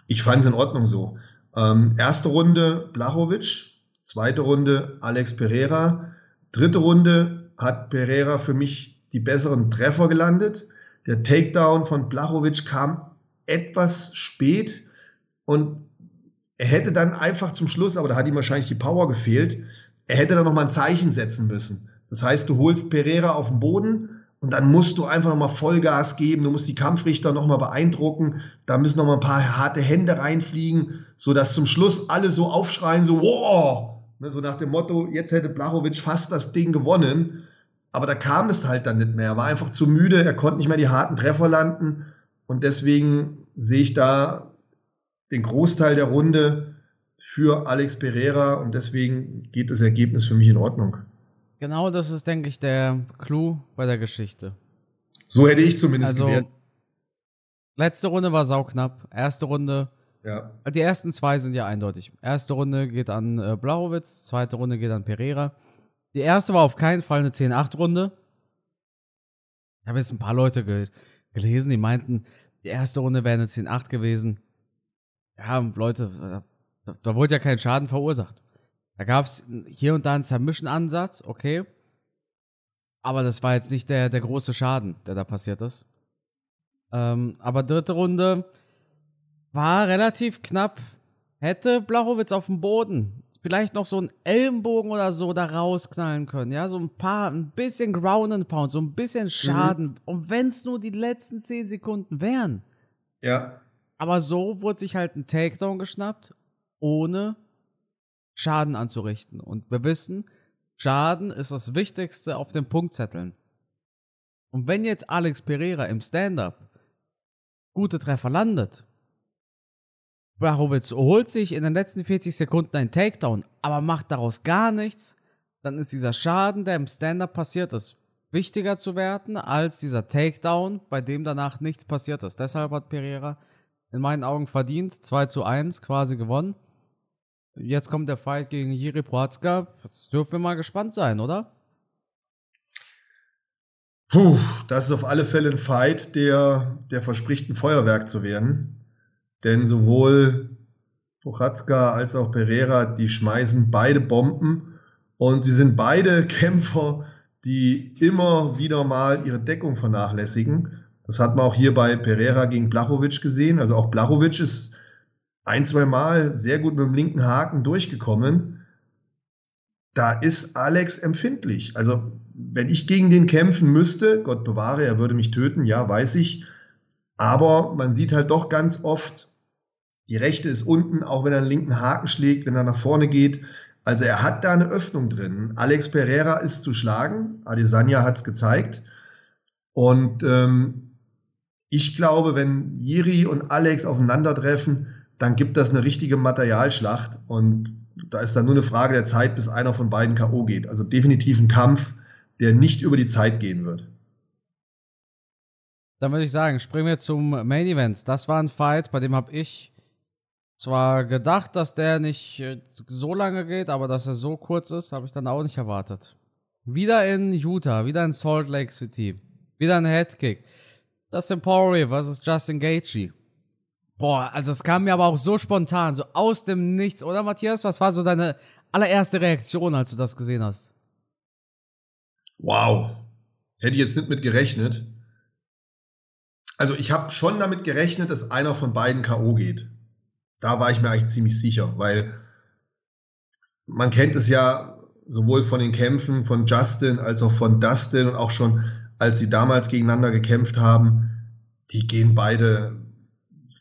ich fand es in Ordnung so. Ähm, erste Runde Blachowicz, zweite Runde Alex Pereira, dritte Runde hat Pereira für mich die besseren Treffer gelandet. Der Takedown von Blachowicz kam etwas spät. Und er hätte dann einfach zum Schluss, aber da hat ihm wahrscheinlich die Power gefehlt, er hätte dann nochmal ein Zeichen setzen müssen. Das heißt, du holst Pereira auf den Boden und dann musst du einfach nochmal Vollgas geben. Du musst die Kampfrichter nochmal beeindrucken. Da müssen nochmal ein paar harte Hände reinfliegen, sodass zum Schluss alle so aufschreien, so, wow! Ne, so nach dem Motto, jetzt hätte Blachowitsch fast das Ding gewonnen. Aber da kam es halt dann nicht mehr. Er war einfach zu müde, er konnte nicht mehr die harten Treffer landen. Und deswegen sehe ich da den Großteil der Runde für Alex Pereira und deswegen geht das Ergebnis für mich in Ordnung. Genau das ist, denke ich, der Clou bei der Geschichte. So hätte ich zumindest also, gewährt. Letzte Runde war sauknapp. Erste Runde. Ja. Die ersten zwei sind ja eindeutig. Erste Runde geht an äh, Blachowitz, zweite Runde geht an Pereira. Die erste war auf keinen Fall eine 10-8-Runde. Ich habe jetzt ein paar Leute ge gelesen, die meinten, die erste Runde wäre eine 10-8 gewesen ja, Leute, da, da wurde ja kein Schaden verursacht. Da gab es hier und da einen Submission-Ansatz, okay. Aber das war jetzt nicht der, der große Schaden, der da passiert ist. Ähm, aber dritte Runde war relativ knapp. Hätte Blachowitz auf dem Boden vielleicht noch so einen Ellenbogen oder so da rausknallen können. Ja, so ein paar, ein bisschen Ground and Pound, so ein bisschen mhm. Schaden. Mhm. Und wenn es nur die letzten 10 Sekunden wären. Ja. Aber so wurde sich halt ein Takedown geschnappt, ohne Schaden anzurichten. Und wir wissen, Schaden ist das Wichtigste auf den Punktzetteln. Und wenn jetzt Alex Pereira im Stand-up gute Treffer landet, Blachowitz holt sich in den letzten 40 Sekunden einen Takedown, aber macht daraus gar nichts, dann ist dieser Schaden, der im Stand-up passiert ist, wichtiger zu werten als dieser Takedown, bei dem danach nichts passiert ist. Deshalb hat Pereira in meinen Augen verdient. 2 zu 1 quasi gewonnen. Jetzt kommt der Fight gegen Jiri Prohatzka. Jetzt dürfen wir mal gespannt sein, oder? Puh, das ist auf alle Fälle ein Fight, der, der verspricht, ein Feuerwerk zu werden. Denn sowohl Prochatzka als auch Pereira, die schmeißen beide Bomben und sie sind beide Kämpfer, die immer wieder mal ihre Deckung vernachlässigen. Das hat man auch hier bei Pereira gegen Blachowicz gesehen. Also auch Blachowicz ist ein, zwei Mal sehr gut mit dem linken Haken durchgekommen. Da ist Alex empfindlich. Also wenn ich gegen den kämpfen müsste, Gott bewahre, er würde mich töten, ja, weiß ich. Aber man sieht halt doch ganz oft, Die rechte ist unten, auch wenn er einen linken Haken schlägt, wenn er nach vorne geht. Also er hat da eine Öffnung drin. Alex Pereira ist zu schlagen. Adesanya hat es gezeigt. Und ähm, ich glaube, wenn Jiri und Alex aufeinandertreffen, dann gibt das eine richtige Materialschlacht. Und da ist dann nur eine Frage der Zeit, bis einer von beiden K.O. geht. Also definitiv ein Kampf, der nicht über die Zeit gehen wird. Dann würde ich sagen, springen wir zum Main Event. Das war ein Fight, bei dem habe ich zwar gedacht, dass der nicht äh, so lange geht, aber dass er so kurz ist, habe ich dann auch nicht erwartet. Wieder in Utah, wieder in Salt Lake City, wieder ein Headkick. Dustin Poirier versus Justin Gaethje. Boah, also es kam mir aber auch so spontan, so aus dem Nichts, oder Matthias? Was war so deine allererste Reaktion, als du das gesehen hast? Wow, hätte ich jetzt nicht mit gerechnet. Also ich habe schon damit gerechnet, dass einer von beiden KO geht. Da war ich mir eigentlich ziemlich sicher, weil man kennt es ja sowohl von den Kämpfen von Justin als auch von Dustin und auch schon als sie damals gegeneinander gekämpft haben, die gehen beide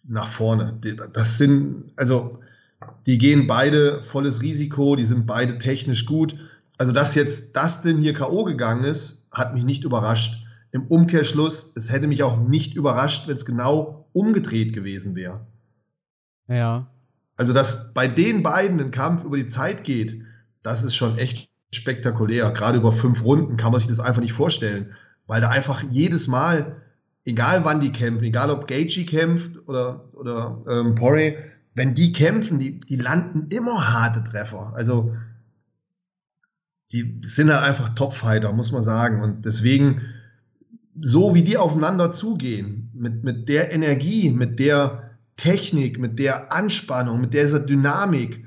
nach vorne. Das sind, also, die gehen beide volles Risiko, die sind beide technisch gut. Also, dass jetzt Dustin hier K.O. gegangen ist, hat mich nicht überrascht. Im Umkehrschluss, es hätte mich auch nicht überrascht, wenn es genau umgedreht gewesen wäre. Ja. Also, dass bei den beiden ein Kampf über die Zeit geht, das ist schon echt spektakulär. Gerade über fünf Runden kann man sich das einfach nicht vorstellen, weil da einfach jedes Mal egal wann die kämpfen, egal ob Gaethje kämpft oder, oder ähm, Poirier, wenn die kämpfen, die, die landen immer harte Treffer. Also die sind halt einfach Topfighter, muss man sagen. Und deswegen, so wie die aufeinander zugehen, mit, mit der Energie, mit der Technik, mit der Anspannung, mit dieser Dynamik,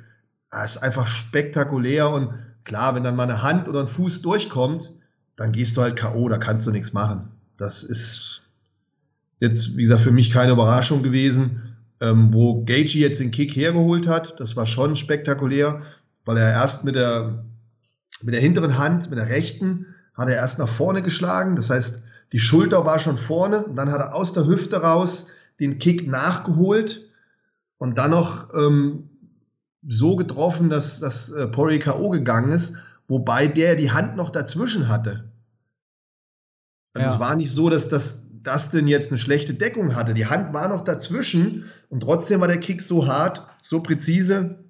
ist einfach spektakulär. Und klar, wenn dann mal eine Hand oder ein Fuß durchkommt, dann gehst du halt K.O., da kannst du nichts machen. Das ist Jetzt, wie gesagt, für mich keine Überraschung gewesen. Ähm, wo Gaethje jetzt den Kick hergeholt hat, das war schon spektakulär, weil er erst mit der, mit der hinteren Hand, mit der rechten, hat er erst nach vorne geschlagen. Das heißt, die Schulter war schon vorne und dann hat er aus der Hüfte raus den Kick nachgeholt und dann noch ähm, so getroffen, dass, dass äh, Poirier K.O. gegangen ist, wobei der die Hand noch dazwischen hatte. Also ja. es war nicht so, dass das Dustin jetzt eine schlechte Deckung hatte. Die Hand war noch dazwischen und trotzdem war der Kick so hart, so präzise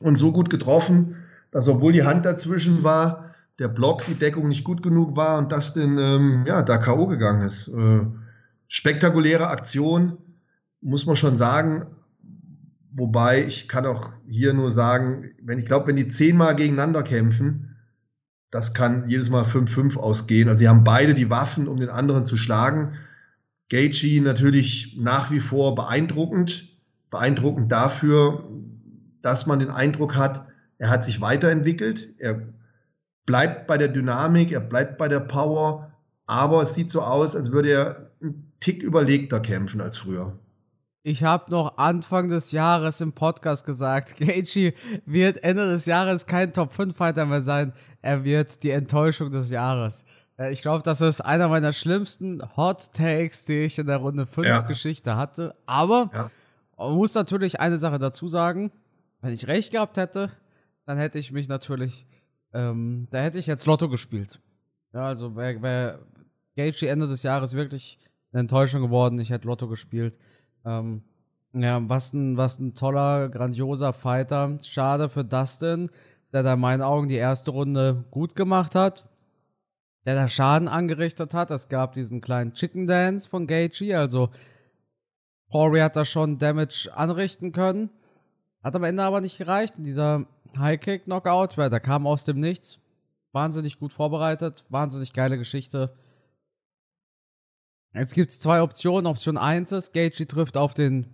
und so gut getroffen, dass obwohl die Hand dazwischen war, der Block, die Deckung nicht gut genug war und Dustin ähm, ja, da K.O. gegangen ist. Äh, spektakuläre Aktion, muss man schon sagen. Wobei ich kann auch hier nur sagen, wenn ich glaube, wenn die zehnmal gegeneinander kämpfen, das kann jedes Mal 5-5 ausgehen. Also sie haben beide die Waffen, um den anderen zu schlagen. Gaethje natürlich nach wie vor beeindruckend. Beeindruckend dafür, dass man den Eindruck hat, er hat sich weiterentwickelt. Er bleibt bei der Dynamik, er bleibt bei der Power, aber es sieht so aus, als würde er einen Tick überlegter kämpfen als früher. Ich habe noch Anfang des Jahres im Podcast gesagt, Gaethje wird Ende des Jahres kein Top-5-Fighter mehr sein. Er wird die Enttäuschung des Jahres. Äh, ich glaube, das ist einer meiner schlimmsten Hot Takes, die ich in der Runde 5 ja. Geschichte hatte. Aber ja. man muss natürlich eine Sache dazu sagen. Wenn ich recht gehabt hätte, dann hätte ich mich natürlich, ähm, da hätte ich jetzt Lotto gespielt. Ja, also wäre wär Gaethje Ende des Jahres wirklich eine Enttäuschung geworden. Ich hätte Lotto gespielt. Ähm, ja, was ein, was ein toller, grandioser Fighter. Schade für Dustin, der da in meinen Augen die erste Runde gut gemacht hat. Der da Schaden angerichtet hat. Es gab diesen kleinen Chicken Dance von Gaethje, also Poirier hat da schon Damage anrichten können. Hat am Ende aber nicht gereicht. In dieser High-Kick-Knockout, weil der kam aus dem Nichts. Wahnsinnig gut vorbereitet, wahnsinnig geile Geschichte. Jetzt gibt es zwei Optionen. Option 1 ist, Gaethje trifft auf den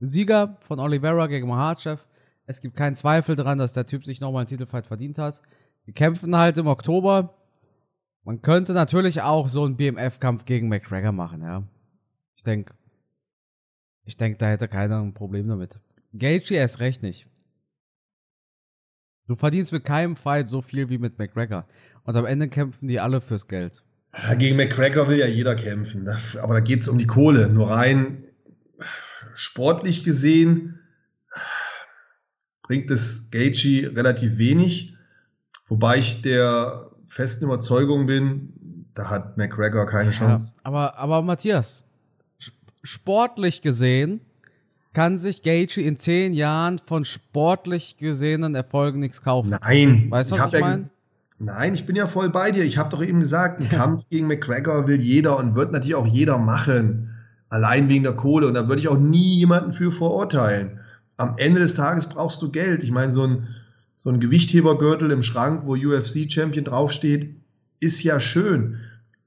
Sieger von Oliveira gegen Mahachev. Es gibt keinen Zweifel daran, dass der Typ sich nochmal einen Titelfight verdient hat. Die kämpfen halt im Oktober. Man könnte natürlich auch so einen BMF-Kampf gegen McGregor machen, ja. Ich denke, ich denke, da hätte keiner ein Problem damit. Gaethje erst recht nicht. Du verdienst mit keinem Fight so viel wie mit McGregor. Und am Ende kämpfen die alle fürs Geld. Gegen McGregor will ja jeder kämpfen, aber da geht es um die Kohle. Nur rein sportlich gesehen bringt es Gaethje relativ wenig. Wobei ich der festen Überzeugung bin, da hat McGregor keine ja, Chance. Aber, aber Matthias, sportlich gesehen kann sich Gaethje in zehn Jahren von sportlich gesehenen Erfolgen nichts kaufen. Nein. Weißt du, was ich, ich meine? Nein, ich bin ja voll bei dir. Ich habe doch eben gesagt, einen Kampf gegen McGregor will jeder und wird natürlich auch jeder machen. Allein wegen der Kohle. Und da würde ich auch nie jemanden für verurteilen. Am Ende des Tages brauchst du Geld. Ich meine, so ein, so ein Gewichthebergürtel im Schrank, wo UFC-Champion draufsteht, ist ja schön.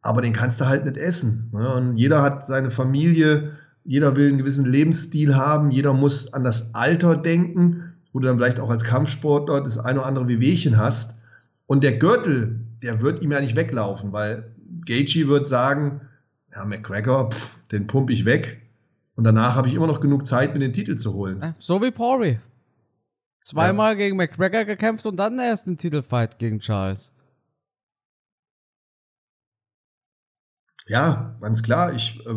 Aber den kannst du halt nicht essen. Ne? Und jeder hat seine Familie, jeder will einen gewissen Lebensstil haben, jeder muss an das Alter denken, wo du dann vielleicht auch als Kampfsportler das eine oder andere Wehwehchen hast. Und der Gürtel, der wird ihm ja nicht weglaufen, weil Gaethje wird sagen, ja, McGregor, pff, den pump ich weg. Und danach habe ich immer noch genug Zeit, mir den Titel zu holen. So wie Pori. Zweimal ja. gegen McGregor gekämpft und dann erst einen Titelfight gegen Charles. Ja, ganz klar. Ich äh,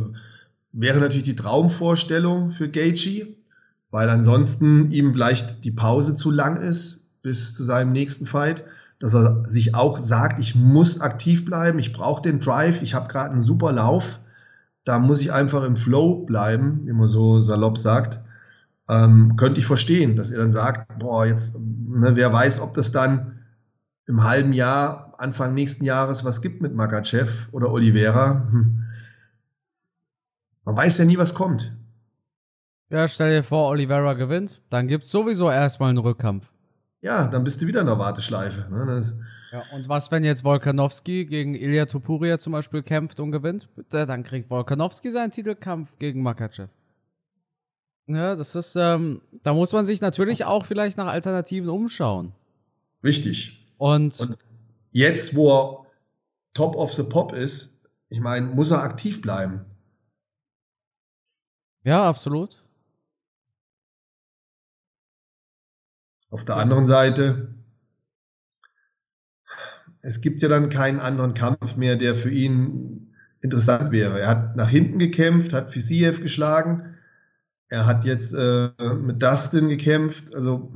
wäre natürlich die Traumvorstellung für Gaethje, weil ansonsten ihm vielleicht die Pause zu lang ist bis zu seinem nächsten Fight dass er sich auch sagt, ich muss aktiv bleiben, ich brauche den Drive, ich habe gerade einen super Lauf, da muss ich einfach im Flow bleiben, wie man so salopp sagt. Ähm, könnte ich verstehen, dass er dann sagt, boah, jetzt, ne, wer weiß, ob das dann im halben Jahr, Anfang nächsten Jahres was gibt mit Makachev oder Oliveira. Hm. Man weiß ja nie, was kommt. Ja, stell dir vor, Oliveira gewinnt, dann gibt es sowieso erstmal einen Rückkampf ja, dann bist du wieder in der Warteschleife. Ne? ja, und was, wenn jetzt Volkanowski gegen Ilya Topuria zum Beispiel kämpft und gewinnt? Dann kriegt Volkanowski seinen Titelkampf gegen Makachev. Ja, das ist, ähm, da muss man sich natürlich auch vielleicht nach Alternativen umschauen. Richtig. Und, und jetzt, wo er Top of the Pop ist, ich meine, muss er aktiv bleiben. Ja, absolut. Auf der anderen Seite, es gibt ja dann keinen anderen Kampf mehr, der für ihn interessant wäre. Er hat nach hinten gekämpft, hat Fisiev geschlagen. Er hat jetzt äh, mit Dustin gekämpft. Also,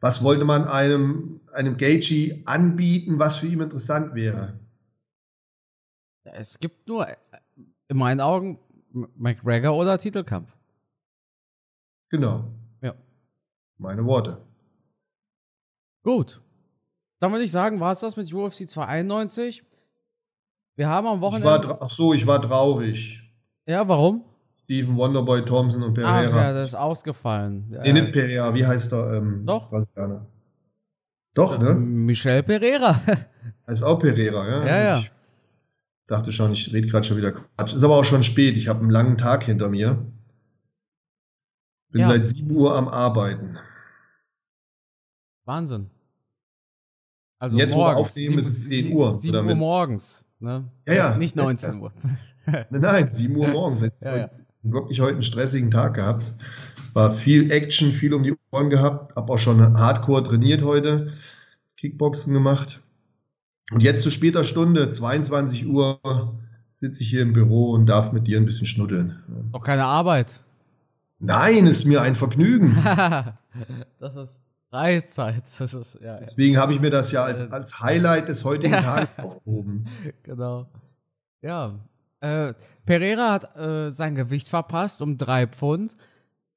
was wollte man einem, einem Gaethje anbieten, was für ihn interessant wäre? Es gibt nur, in meinen Augen, McGregor oder Titelkampf. Genau. Ja. Meine Worte. Gut. Dann würde ich sagen, war es das mit UFC 291. Wir haben am Wochenende. ach so, ich war traurig. Ja, warum? Steven Wonderboy Thompson und Pereira. Ach ja, das ist ausgefallen. Nee, nicht Pereira, wie heißt er? Ähm, Doch. Brasilianer. Doch, ne? Michel Pereira. heißt auch Pereira, ja? Ja, ja. Ich dachte schon, ich rede gerade schon wieder Quatsch. Ist aber auch schon spät. Ich habe einen langen Tag hinter mir. Bin ja. seit 7 Uhr am Arbeiten. Wahnsinn. Also Jetzt, morgens, wo wir aufnehmen, ist es 10 Uhr. 7 Uhr morgens. Ne? Ja, ja. Nicht 19 Uhr. nein, nein, 7 Uhr morgens. Jetzt ja, ja. wirklich heute einen stressigen Tag gehabt. War viel Action, viel um die Ohren gehabt. Hab auch schon hardcore trainiert heute. Kickboxen gemacht. Und jetzt zu später Stunde, 22 Uhr, sitze ich hier im Büro und darf mit dir ein bisschen schnuddeln. Auch keine Arbeit. Nein, ist mir ein Vergnügen. das ist Freizeit. Das ist, ja, Deswegen habe ich mir das ja als, als Highlight des heutigen. Tages aufgehoben. Genau. Ja. Äh, Pereira hat äh, sein Gewicht verpasst um drei Pfund.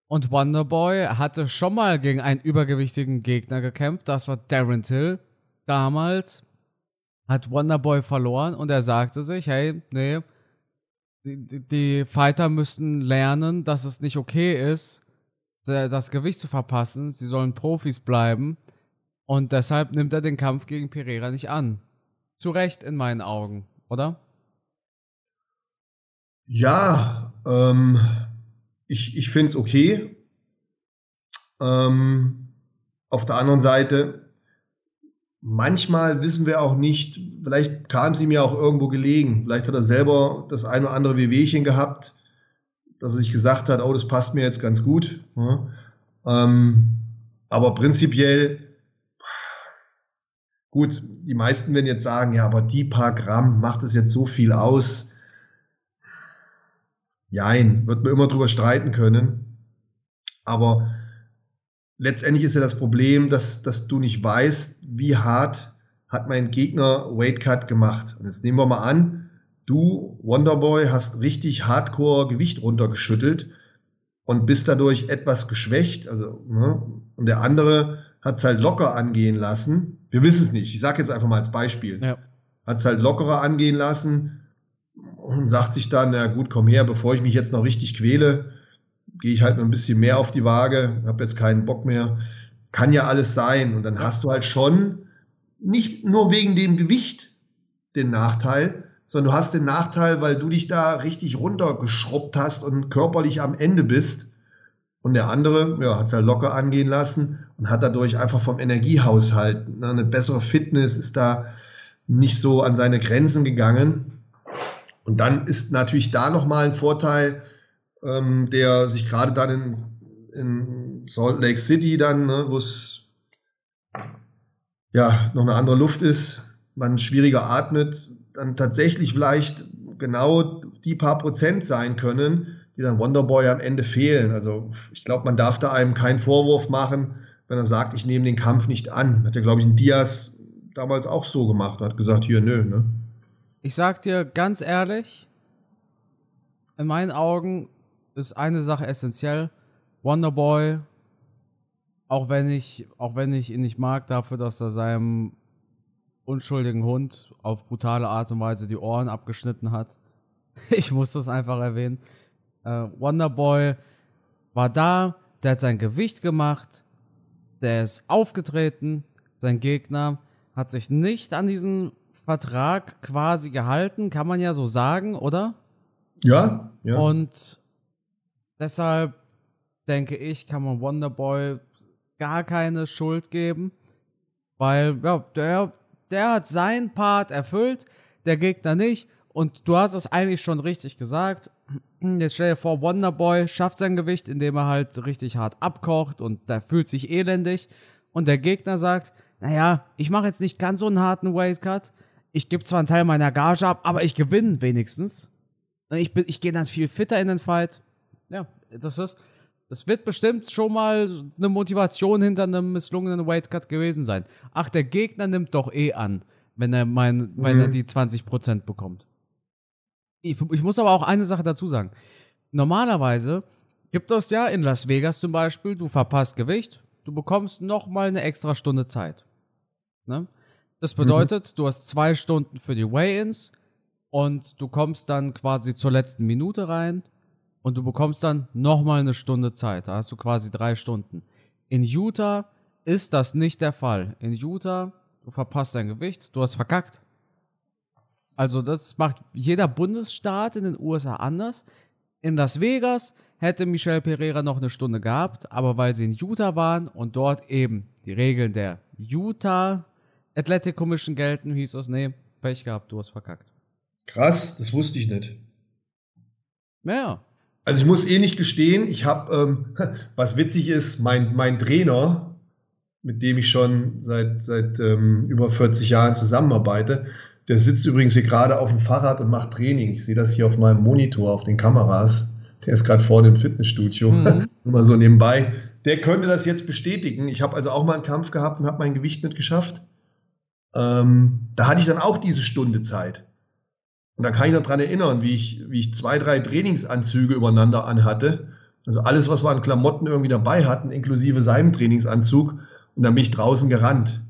Und Wonderboy hatte schon mal gegen einen übergewichtigen Gegner gekämpft. Das war Darren Till. Damals hat Wonderboy verloren und er sagte sich, hey, nee, die, die Fighter müssten lernen, dass es nicht okay ist, das Gewicht zu verpassen. Sie sollen Profis bleiben. Und deshalb nimmt er den Kampf gegen Pereira nicht an. Zu Recht in meinen Augen, oder? Ja, ähm, ich, ich finde es okay. Ähm, auf der anderen Seite, manchmal wissen wir auch nicht, vielleicht kam sie mir auch irgendwo gelegen. Vielleicht hat er selber das eine oder andere Wehwehchen gehabt dass er sich gesagt hat, oh, das passt mir jetzt ganz gut. Ja. Ähm, aber prinzipiell, gut, die meisten werden jetzt sagen, ja, aber die paar Gramm macht es jetzt so viel aus. Jein, wird man immer drüber streiten können. Aber letztendlich ist ja das Problem, dass, dass du nicht weißt, wie hart hat mein Gegner Weightcut gemacht. Und jetzt nehmen wir mal an, du, Wonderboy, hast richtig hardcore Gewicht runtergeschüttelt und bist dadurch etwas geschwächt. Also, ne? Und der andere hat es halt locker angehen lassen. Wir wissen es nicht. Ich sage jetzt einfach mal als Beispiel. Ja. Hat es halt lockerer angehen lassen und sagt sich dann, na gut, komm her, bevor ich mich jetzt noch richtig quäle, gehe ich halt noch ein bisschen mehr auf die Waage, habe jetzt keinen Bock mehr. Kann ja alles sein. Und dann hast du halt schon nicht nur wegen dem Gewicht den Nachteil, sondern du hast den Nachteil, weil du dich da richtig runtergeschrubbt hast und körperlich am Ende bist. Und der andere ja, hat es halt locker angehen lassen und hat dadurch einfach vom Energiehaushalt ne, eine bessere Fitness, ist da nicht so an seine Grenzen gegangen. Und dann ist natürlich da nochmal ein Vorteil, ähm, der sich gerade dann in, in, Salt Lake City dann, ne, wo es ja noch eine andere Luft ist, man schwieriger atmet, dann tatsächlich vielleicht genau die paar Prozent sein können, die dann Wonderboy am Ende fehlen. Also ich glaube, man darf da einem keinen Vorwurf machen, wenn er sagt, ich nehme den Kampf nicht an. Hat ja, glaube ich, ein Diaz damals auch so gemacht, hat gesagt, hier, nö, ne? Ich sag dir ganz ehrlich, in meinen Augen ist eine Sache essentiell. Wonderboy, auch wenn ich, auch wenn ich ihn nicht mag, dafür, dass er seinem unschuldigen Hund auf brutale Art und Weise die Ohren abgeschnitten hat. Ich muss das einfach erwähnen. Äh, Wonderboy war da, der hat sein Gewicht gemacht, der ist aufgetreten, sein Gegner hat sich nicht an diesen Vertrag quasi gehalten, kann man ja so sagen, oder? Ja, ja. Und Deshalb denke ich, kann man Wonderboy gar keine Schuld geben, weil ja, der, der hat seinen Part erfüllt, der Gegner nicht. Und du hast es eigentlich schon richtig gesagt. Jetzt stell dir vor, Wonderboy schafft sein Gewicht, indem er halt richtig hart abkocht und der fühlt sich elendig. Und der Gegner sagt, naja, ich mache jetzt nicht ganz so einen harten Weightcut. Ich gebe zwar einen Teil meiner Gage ab, aber ich gewinne wenigstens. Ich, ich gehe dann viel fitter in den Fight ja, das ist, das wird bestimmt schon mal eine Motivation hinter einem misslungenen Weightcut gewesen sein. Ach, der Gegner nimmt doch eh an, wenn er mein, mhm. wenn er mhm. die 20% bekommt. Ich, ich muss aber auch eine Sache dazu sagen. Normalerweise gibt es ja in Las Vegas zum Beispiel, du verpasst Gewicht, du bekommst noch mal eine extra Stunde Zeit. Ne? Das bedeutet, mhm. du hast zwei Stunden für die Weigh-ins und du kommst dann quasi zur letzten Minute rein und du bekommst dann nochmal eine Stunde Zeit. Da hast du quasi drei Stunden. In Utah ist das nicht der Fall. In Utah, du verpasst dein Gewicht, du hast verkackt. Also das macht jeder Bundesstaat in den USA anders. In Las Vegas hätte Michelle Pereira noch eine Stunde gehabt, aber weil sie in Utah waren und dort eben die Regeln der Utah Athletic Commission gelten, hieß es, nee, Pech gehabt, du hast verkackt. Krass, das wusste ich nicht. Ja. Also ich muss eh nicht gestehen, ich habe, ähm, was witzig ist, mein, mein Trainer, mit dem ich schon seit, seit ähm, über 40 Jahren zusammenarbeite, der sitzt übrigens hier gerade auf dem Fahrrad und macht Training. Ich sehe das hier auf meinem Monitor, auf den Kameras. Der ist gerade vor dem Fitnessstudio. Mhm. Mal so nebenbei. Der könnte das jetzt bestätigen. Ich habe also auch mal einen Kampf gehabt und habe mein Gewicht nicht geschafft. Ähm, da hatte ich dann auch diese Stunde Zeit. Und da kann ich noch dran erinnern, wie ich, wie ich zwei, drei Trainingsanzüge übereinander anhatte. Also alles, was wir an Klamotten irgendwie dabei hatten, inklusive seinem Trainingsanzug. Und dann bin ich draußen gerannt.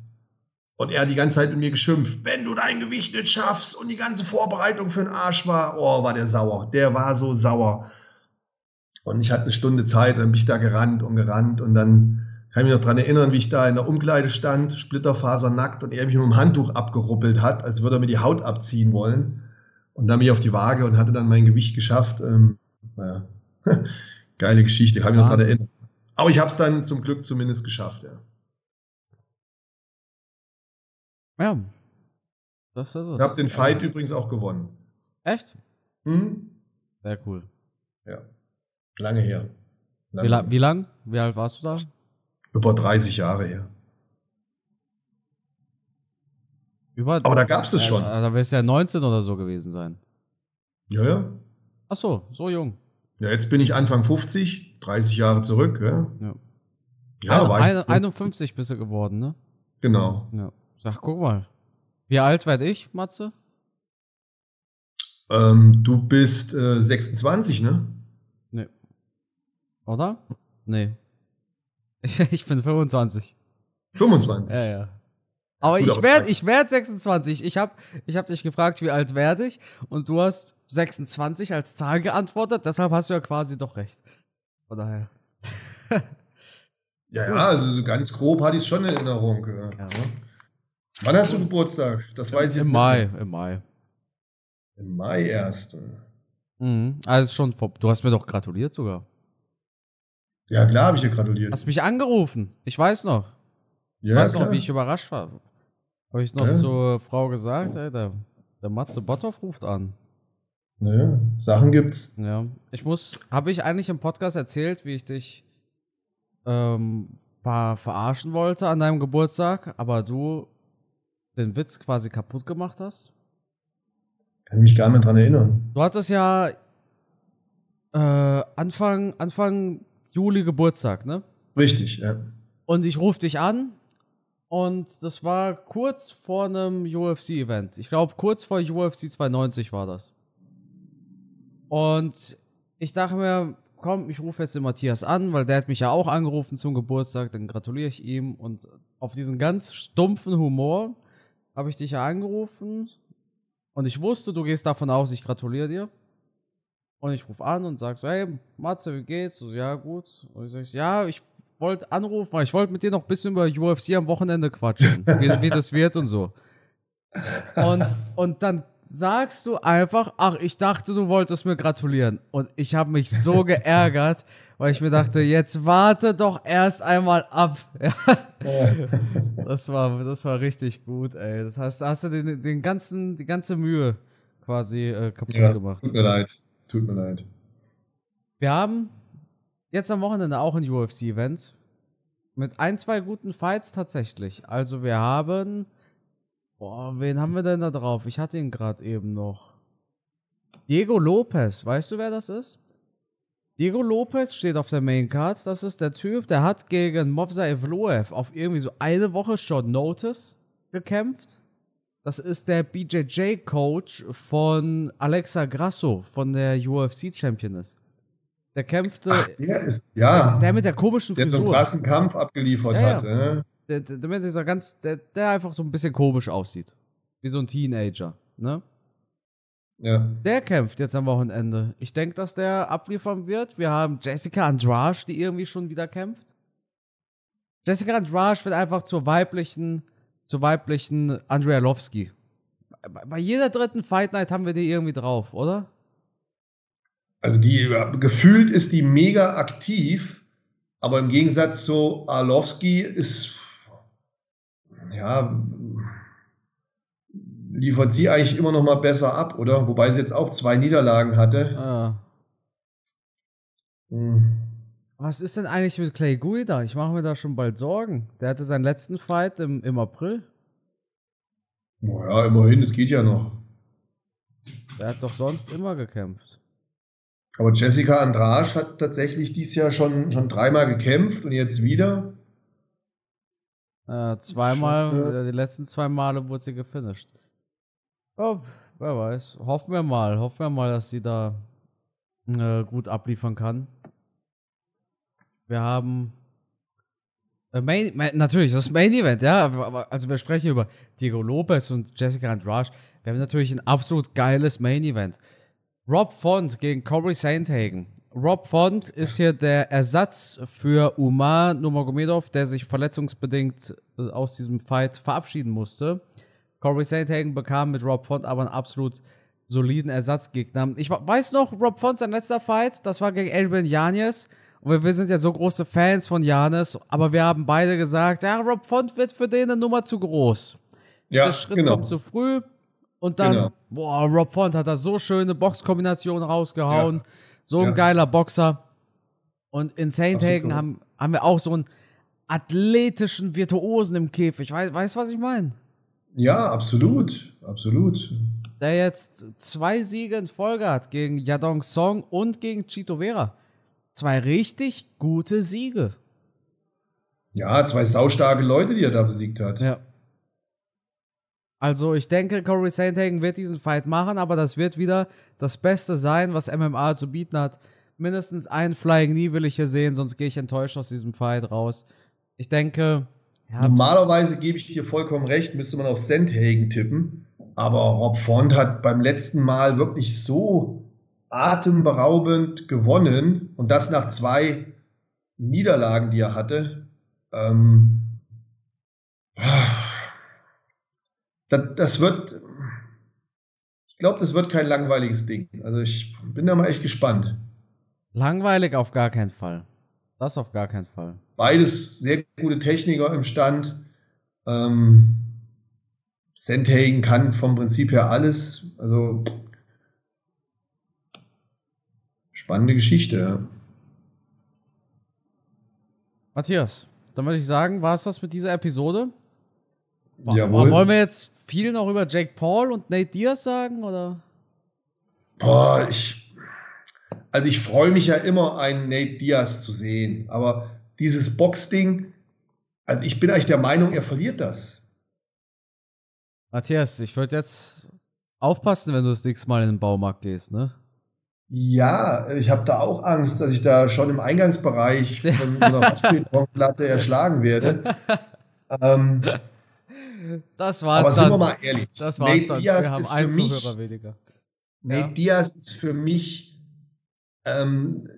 Und er hat die ganze Zeit mit mir geschimpft. Wenn du dein Gewicht nicht schaffst und die ganze Vorbereitung für den Arsch war, oh, war der sauer. Der war so sauer. Und ich hatte eine Stunde Zeit, dann bin ich da gerannt und gerannt und dann kann ich mich noch dran erinnern, wie ich da in der Umkleide stand, splitterfasernackt und er mich mit dem Handtuch abgeruppelt hat, als würde er mir die Haut abziehen wollen. Und dann bin ich auf die Waage und hatte dann mein Gewicht geschafft. Ähm, naja, geile Geschichte, kann mich noch daran erinnern. Aber ich habe es dann zum Glück zumindest geschafft, ja. Ja. Das ist es. Ich habe den Fight ja. übrigens auch gewonnen. Echt? Hm? Sehr cool. Ja. Lange her. Lange wie, la wie lang? Wie alt warst du da? Über 30 Jahre her. Über, Aber da gab es das schon. Da wirst du ja 19 oder so gewesen sein. Ja, ja. Ach so, so jung. Ja, jetzt bin ich Anfang 50, 30 Jahre zurück. Ja. ja. Ja, Ein- war ein- ich. 51 bist du geworden, ne? Genau. Ja. Sag, guck mal. Wie alt werd ich, Matze? Ähm, du bist äh, 26, ne? Oder? Nee. Ich bin 25. 25. Ja, ja. Aber Gut, ich aber- werd, ich werd 26. Ich hab, ich hab dich gefragt, wie alt werde ich? Und du hast 26 als Zahl geantwortet. Deshalb hast du ja quasi doch recht. Von daher. Ja, ja, also so ganz grob hatte ich es schon in Erinnerung. Ja. Wann hast du Geburtstag? Das weiß ich jetzt Im nicht Mai, mehr. im Mai. Im Mai erst. Mhm. Also schon, vor- du hast mir doch gratuliert sogar. Ja, klar, habe ich dir gratuliert. Hast mich angerufen. Ich weiß noch. ja, weißt klar. noch, wie ich überrascht war. Habe ich noch Ja. zur Frau gesagt, ey, der, der Matze Botthoff ruft an. Naja, Sachen gibt's. Ja. Ich muss, habe ich eigentlich im Podcast erzählt, wie ich dich ähm, ver verarschen wollte an deinem Geburtstag, aber du den Witz quasi kaputt gemacht hast? Kann ich mich gar nicht mehr dran erinnern. Du hattest ja äh, Anfang, Anfang Juli Geburtstag, ne? Richtig, ja. Und ich rufe dich an und das war kurz vor einem UFC-Event. Ich glaube, kurz vor UFC 290 war das. Und ich dachte mir, komm, ich rufe jetzt den Matthias an, weil der hat mich ja auch angerufen zum Geburtstag, dann gratuliere ich ihm. Und auf diesen ganz stumpfen Humor habe ich dich ja angerufen und ich wusste, du gehst davon aus, ich gratuliere dir. Und ich rufe an und sag so, hey, Matze, wie geht's? So, ja, gut. Und ich sag, ja, ich wollte anrufen, weil ich wollte mit dir noch ein bisschen über UFC am Wochenende quatschen, wie, wie das wird und so. Und, und dann sagst du einfach, ach, ich dachte, du wolltest mir gratulieren. Und ich habe mich so geärgert, weil ich mir dachte, jetzt warte doch erst einmal ab. Ja, das war, das war richtig gut, ey. Das heißt, da hast du den, den ganzen, die ganze Mühe quasi äh, kaputt ja. gemacht. Tut mir leid. Tut mir leid. Wir haben jetzt am Wochenende auch ein UFC-Event. Mit ein, zwei guten Fights tatsächlich. Also wir haben. Boah, wen haben wir denn da drauf? Ich hatte ihn gerade eben noch. Diego Lopez, weißt du, wer das ist? Diego Lopez steht auf der Main Card. Das ist der Typ, der hat gegen Movsa Evloev auf irgendwie so eine Woche Short Notice gekämpft. Das ist der BJJ-Coach von Alexa Grasso, von der UFC-Championess. Der kämpfte, Ach, der ist, ja. der mit der komischen der so einen Frisur. krassen Kampf abgeliefert Ja, ja. hat. äh. Der, der, der dieser ganz, der, der einfach so ein bisschen komisch aussieht. Wie so ein Teenager, ne? Ja. Der kämpft jetzt am Wochenende. Ich denke, dass der abliefern wird. Wir haben Jessica Andrade, die irgendwie schon wieder kämpft. Jessica Andrade wird einfach zur weiblichen, zur weiblichen Andrea Lovski. Bei jeder dritten Fight Night haben wir die irgendwie drauf, oder? Also die gefühlt ist die mega aktiv, aber im Gegensatz zu Arlovski ist ja liefert sie eigentlich immer noch mal besser ab, oder? Wobei sie jetzt auch zwei Niederlagen hatte. Äh, Hm. was ist denn eigentlich mit Clay Guida? Ich mache mir da schon bald Sorgen. Der hatte seinen letzten Fight im, im April. Naja, immerhin, es geht ja noch. Der hat doch sonst immer gekämpft. Aber Jessica Andrade hat tatsächlich dieses Jahr schon, schon dreimal gekämpft und jetzt wieder. Äh, zweimal, Schon, äh, die letzten zwei Male wurde sie gefinisht. Oh, wer weiß. Hoffen wir mal. Hoffen wir mal, dass sie da äh, gut abliefern kann. Wir haben. Äh, Main, Main, natürlich, das Main Event, ja. Aber, aber- also, wir sprechen über Diego Lopez und Jessica Andrade. Wir haben natürlich ein absolut geiles Main Event. Rob Font gegen Corey Sandhagen. Rob Font ist hier der Ersatz für Umar Nurmagomedov, der sich verletzungsbedingt äh, aus diesem Fight verabschieden musste. Corey Sandhagen bekam mit Rob Font aber einen absolut soliden Ersatzgegner. Ich weiß noch, Rob Font, sein letzter Fight, das war gegen Adrian Yanez. Und wir, wir sind ja so große Fans von Janis, aber wir haben beide gesagt, ja, Rob Font wird für den eine Nummer zu groß. Ja, der Schritt genau. kommt zu früh. Und dann, Genau. boah, Rob Font hat da so schöne Boxkombinationen rausgehauen. Ja. So ein Ja. geiler Boxer. Und in Sainthagen Absolut. haben, haben wir auch so einen athletischen Virtuosen im Käfig. Weißt du, was ich meine? Ja, absolut. Absolut. Der jetzt zwei Siege in Folge hat gegen Yadong Song und gegen Chito Vera. Zwei richtig gute Siege. Ja, zwei saustarke Leute, die er da besiegt hat. Ja. Also ich denke, Corey Sandhagen wird diesen Fight machen, aber das wird wieder das Beste sein, was MMA zu bieten hat. Mindestens einen Flying Knee will ich hier sehen, sonst gehe ich enttäuscht aus diesem Fight raus. Ich denke. Ja, Normalerweise gebe ich dir vollkommen recht, müsste man auf Sandhagen tippen. Aber Rob Font hat beim letzten Mal wirklich so atemberaubend gewonnen und das nach zwei Niederlagen, die er hatte. Ähm, das, das wird, ich glaube, das wird kein langweiliges Ding. Also ich bin da mal echt gespannt. Langweilig auf gar keinen Fall. Das auf gar keinen Fall. Beides sehr gute Techniker im Stand. Ähm, Sandhagen kann vom Prinzip her alles. Also spannende Geschichte. Ja. Matthias, dann würde ich sagen, war es das mit dieser Episode? Jawohl. Wollen wir jetzt viel noch über Jake Paul und Nate Diaz sagen, oder? Boah, ich. Also ich freue mich ja immer, einen Nate Diaz zu sehen. Aber dieses Boxding, also ich bin eigentlich der Meinung, er verliert das. Matthias, ich würde jetzt aufpassen, wenn du das nächste Mal in den Baumarkt gehst, ne? Ja, ich habe da auch Angst, dass ich da schon im Eingangsbereich von so einer Basketballplatte erschlagen werde. ähm, das war's Aber dann. sind wir mal ehrlich. Das war's Nate dann. Diaz wir haben einen mich, Zuhörer weniger. Nate ja. Diaz ist für mich ähm,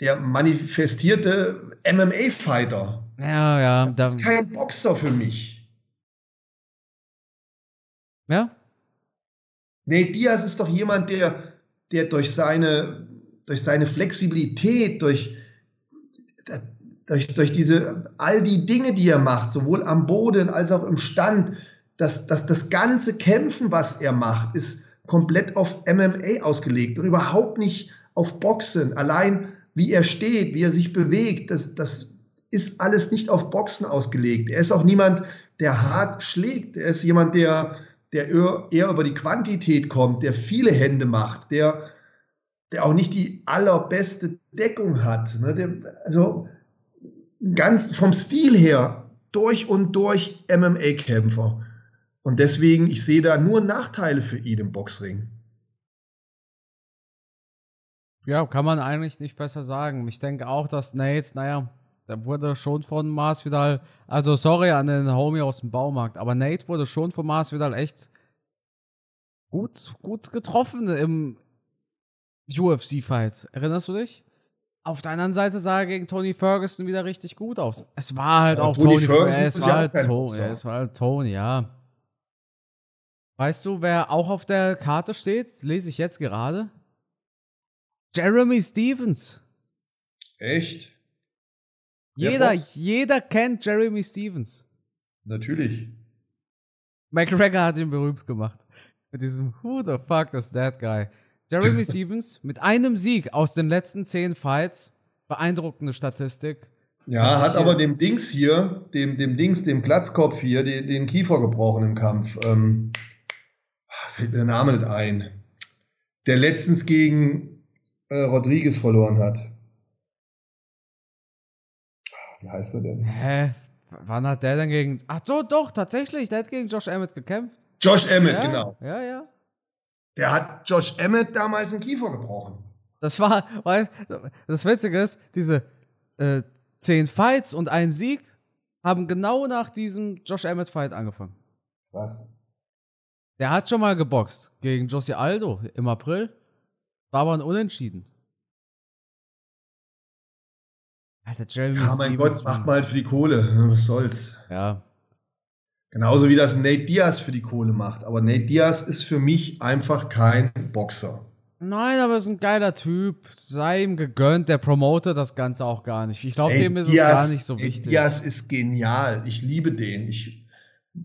der manifestierte MMA-Fighter. Ja, ja. Das ist kein Boxer für mich. Ja? Nate Diaz ist doch jemand, der, der durch, seine, durch seine Flexibilität, durch, durch, durch diese, all die Dinge, die er macht, sowohl am Boden als auch im Stand, dass, dass das ganze Kämpfen, was er macht, ist komplett auf MMA ausgelegt und überhaupt nicht auf Boxen. Allein wie er steht, wie er sich bewegt, das, das ist alles nicht auf Boxen ausgelegt. Er ist auch niemand, der hart schlägt. Er ist jemand, der, der eher über die Quantität kommt, der viele Hände macht, der, der auch nicht die allerbeste Deckung hat. Ne? Also ganz vom Stil her durch und durch MMA-Kämpfer. Und deswegen, ich sehe da nur Nachteile für ihn im Boxring. Ja, kann man eigentlich nicht besser sagen. Ich denke auch, dass Nate, naja, der wurde schon von Masvidal, also sorry an den Homie aus dem Baumarkt, aber Nate wurde schon von Masvidal echt gut, gut getroffen im UFC-Fight. Erinnerst du dich? Auf der anderen Seite sah er gegen Tony Ferguson wieder richtig gut aus. Es war halt ja, auch Tony, Tony Ferguson. Ja, es, war halt Tony, ja, es war halt Tony, ja. Weißt du, wer auch auf der Karte steht? Lese ich jetzt gerade. Jeremy Stevens. Echt? Jeder, jeder kennt Jeremy Stevens. Natürlich. McGregor hat ihn berühmt gemacht. Mit diesem Who the fuck is that guy? Jeremy Stevens mit einem Sieg aus den letzten zehn Fights. Beeindruckende Statistik. Ja, hat aber dem Dings hier, dem, dem Dings, dem Glatzkopf hier, den, den Kiefer gebrochen im Kampf. Ähm, fällt mir der Name nicht ein. Der letztens gegen äh, Rodriguez verloren hat. Wie heißt er denn? Hä? Wann hat der denn gegen. Ach so, doch, tatsächlich. Der hat gegen Josh Emmett gekämpft. Josh Emmett, ja, genau. Ja, ja. Der hat Josh Emmett damals den Kiefer gebrochen. Das war, weißt das Witzige ist, diese äh, zehn Fights und ein Sieg haben genau nach diesem Josh Emmett Fight angefangen. Was? Der hat schon mal geboxt gegen Josie Aldo im April. War aber ein Unentschieden. Alter, Jeremy Ja, mein Stevens, Gott, macht mal halt für die Kohle. Was soll's? Ja. Genauso wie das Nate Diaz für die Kohle macht. Aber Nate Diaz ist für mich einfach kein Boxer. Nein, aber ist ein geiler Typ. Sei ihm gegönnt. Der promotet das Ganze auch gar nicht. Ich glaube, dem ist Diaz, es gar nicht so wichtig. Diaz ist genial. Ich liebe den. Ich,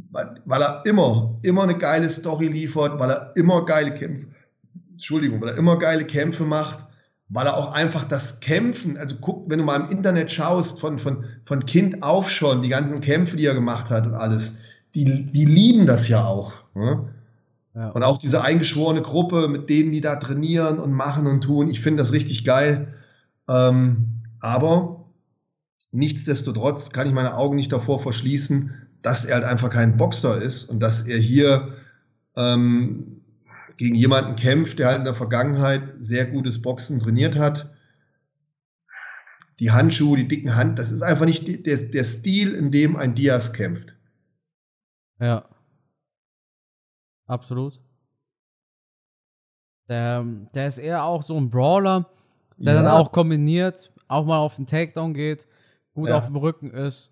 weil er immer, immer eine geile Story liefert, weil er immer geile Kämpfe, Entschuldigung, weil er immer geile Kämpfe macht, weil er auch einfach das Kämpfen, also guck, wenn du mal im Internet schaust, von, von, von Kind auf schon, die ganzen Kämpfe, die er gemacht hat und alles die, die lieben das ja auch. Ne? Ja. Und auch diese eingeschworene Gruppe mit denen, die da trainieren und machen und tun. Ich finde das richtig geil. Ähm, aber Nichtsdestotrotz kann ich meine Augen nicht davor verschließen, dass er halt einfach kein Boxer ist und dass er hier ähm, gegen jemanden kämpft, der halt in der Vergangenheit sehr gutes Boxen trainiert hat. Die Handschuhe, die dicken Hand, das ist einfach nicht der, der Stil, in dem ein Diaz kämpft. Ja. Absolut. Der, der ist eher auch so ein Brawler, der ja. dann auch kombiniert, auch mal auf den Takedown geht, gut ja. auf dem Rücken ist.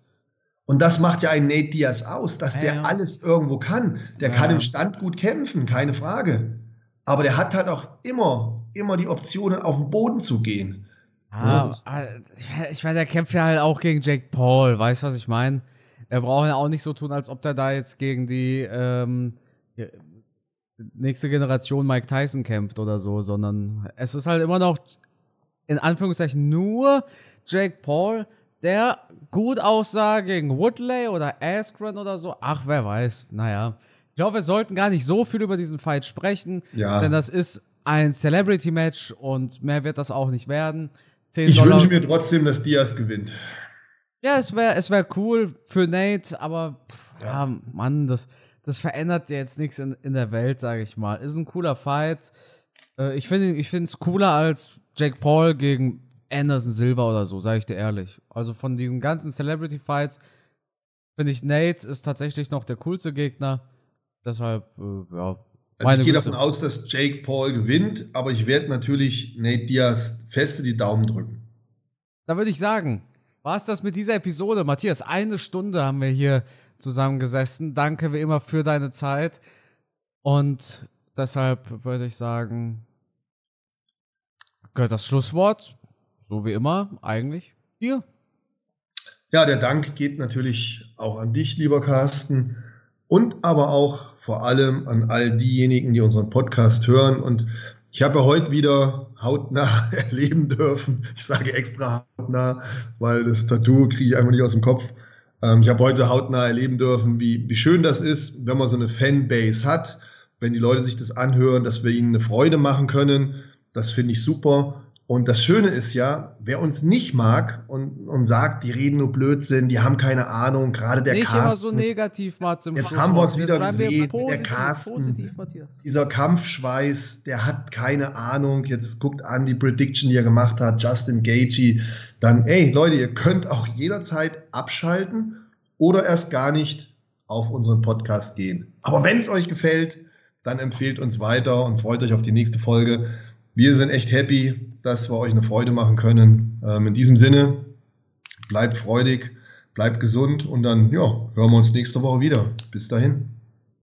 Und das macht ja ein Nate Diaz aus, dass ja, der alles irgendwo kann. Der kann im Stand gut kämpfen, keine Frage. Aber der hat halt auch immer, immer die Optionen, auf den Boden zu gehen. Ah, ah ich meine, der kämpft ja halt auch gegen Jake Paul, weißt du, was ich meine? Er braucht ja auch nicht so tun, als ob der da jetzt gegen die ähm, nächste Generation Mike Tyson kämpft oder so, sondern es ist halt immer noch in Anführungszeichen nur Jake Paul, der gut aussah gegen Woodley oder Askren oder so. Ach, wer weiß. Naja. Ich glaube, wir sollten gar nicht so viel über diesen Fight sprechen, ja. denn das ist ein Celebrity-Match und mehr wird das auch nicht werden. ich Dollar. wünsche mir trotzdem, dass Diaz gewinnt. Ja, es wäre es wär cool für Nate, aber pff, ja. ja, Mann, das, das verändert jetzt nichts in, in der Welt, sage ich mal. Ist ein cooler Fight. Äh, ich finde es cooler als Jake Paul gegen Anderson Silva oder so, sage ich dir ehrlich. Also von diesen ganzen Celebrity Fights finde ich Nate ist tatsächlich noch der coolste Gegner. Deshalb, äh, ja. Also ich gehe davon aus, dass Jake Paul gewinnt, aber ich werde natürlich Nate Diaz feste die Daumen drücken. Da würde ich sagen, war es das mit dieser Episode. Matthias, eine Stunde haben wir hier zusammengesessen. Danke wie immer für deine Zeit. Und deshalb würde ich sagen, gehört das Schlusswort, so wie immer, eigentlich dir. Ja, der Dank geht natürlich auch an dich, lieber Carsten, und aber auch vor allem an all diejenigen, die unseren Podcast hören. Und ich habe ja heute wieder hautnah erleben dürfen. Ich sage extra hautnah, weil das Tattoo kriege ich einfach nicht aus dem Kopf ähm, ich habe heute hautnah erleben dürfen, wie, wie schön das ist, wenn man so eine Fanbase hat, wenn die Leute sich das anhören, dass wir ihnen eine Freude machen können. Das finde ich super. Und das Schöne ist ja, wer uns nicht mag und, und sagt, die reden nur Blödsinn, die haben keine Ahnung, gerade der nicht Carsten. Immer so negativ, Mats, Jetzt haben wir es wieder gesehen, positiv, der Carsten, positiv, dieser Kampfschweiß, der hat keine Ahnung. Jetzt guckt an die Prediction, die er gemacht hat, Justin Gagey. Dann, ey, Leute, ihr könnt auch jederzeit abschalten oder erst gar nicht auf unseren Podcast gehen. Aber wenn es euch gefällt, dann empfehlt uns weiter und freut euch auf die nächste Folge. Wir sind echt happy, dass wir euch eine Freude machen können. Ähm, in diesem Sinne, bleibt freudig, bleibt gesund und dann ja, hören wir uns nächste Woche wieder. Bis dahin.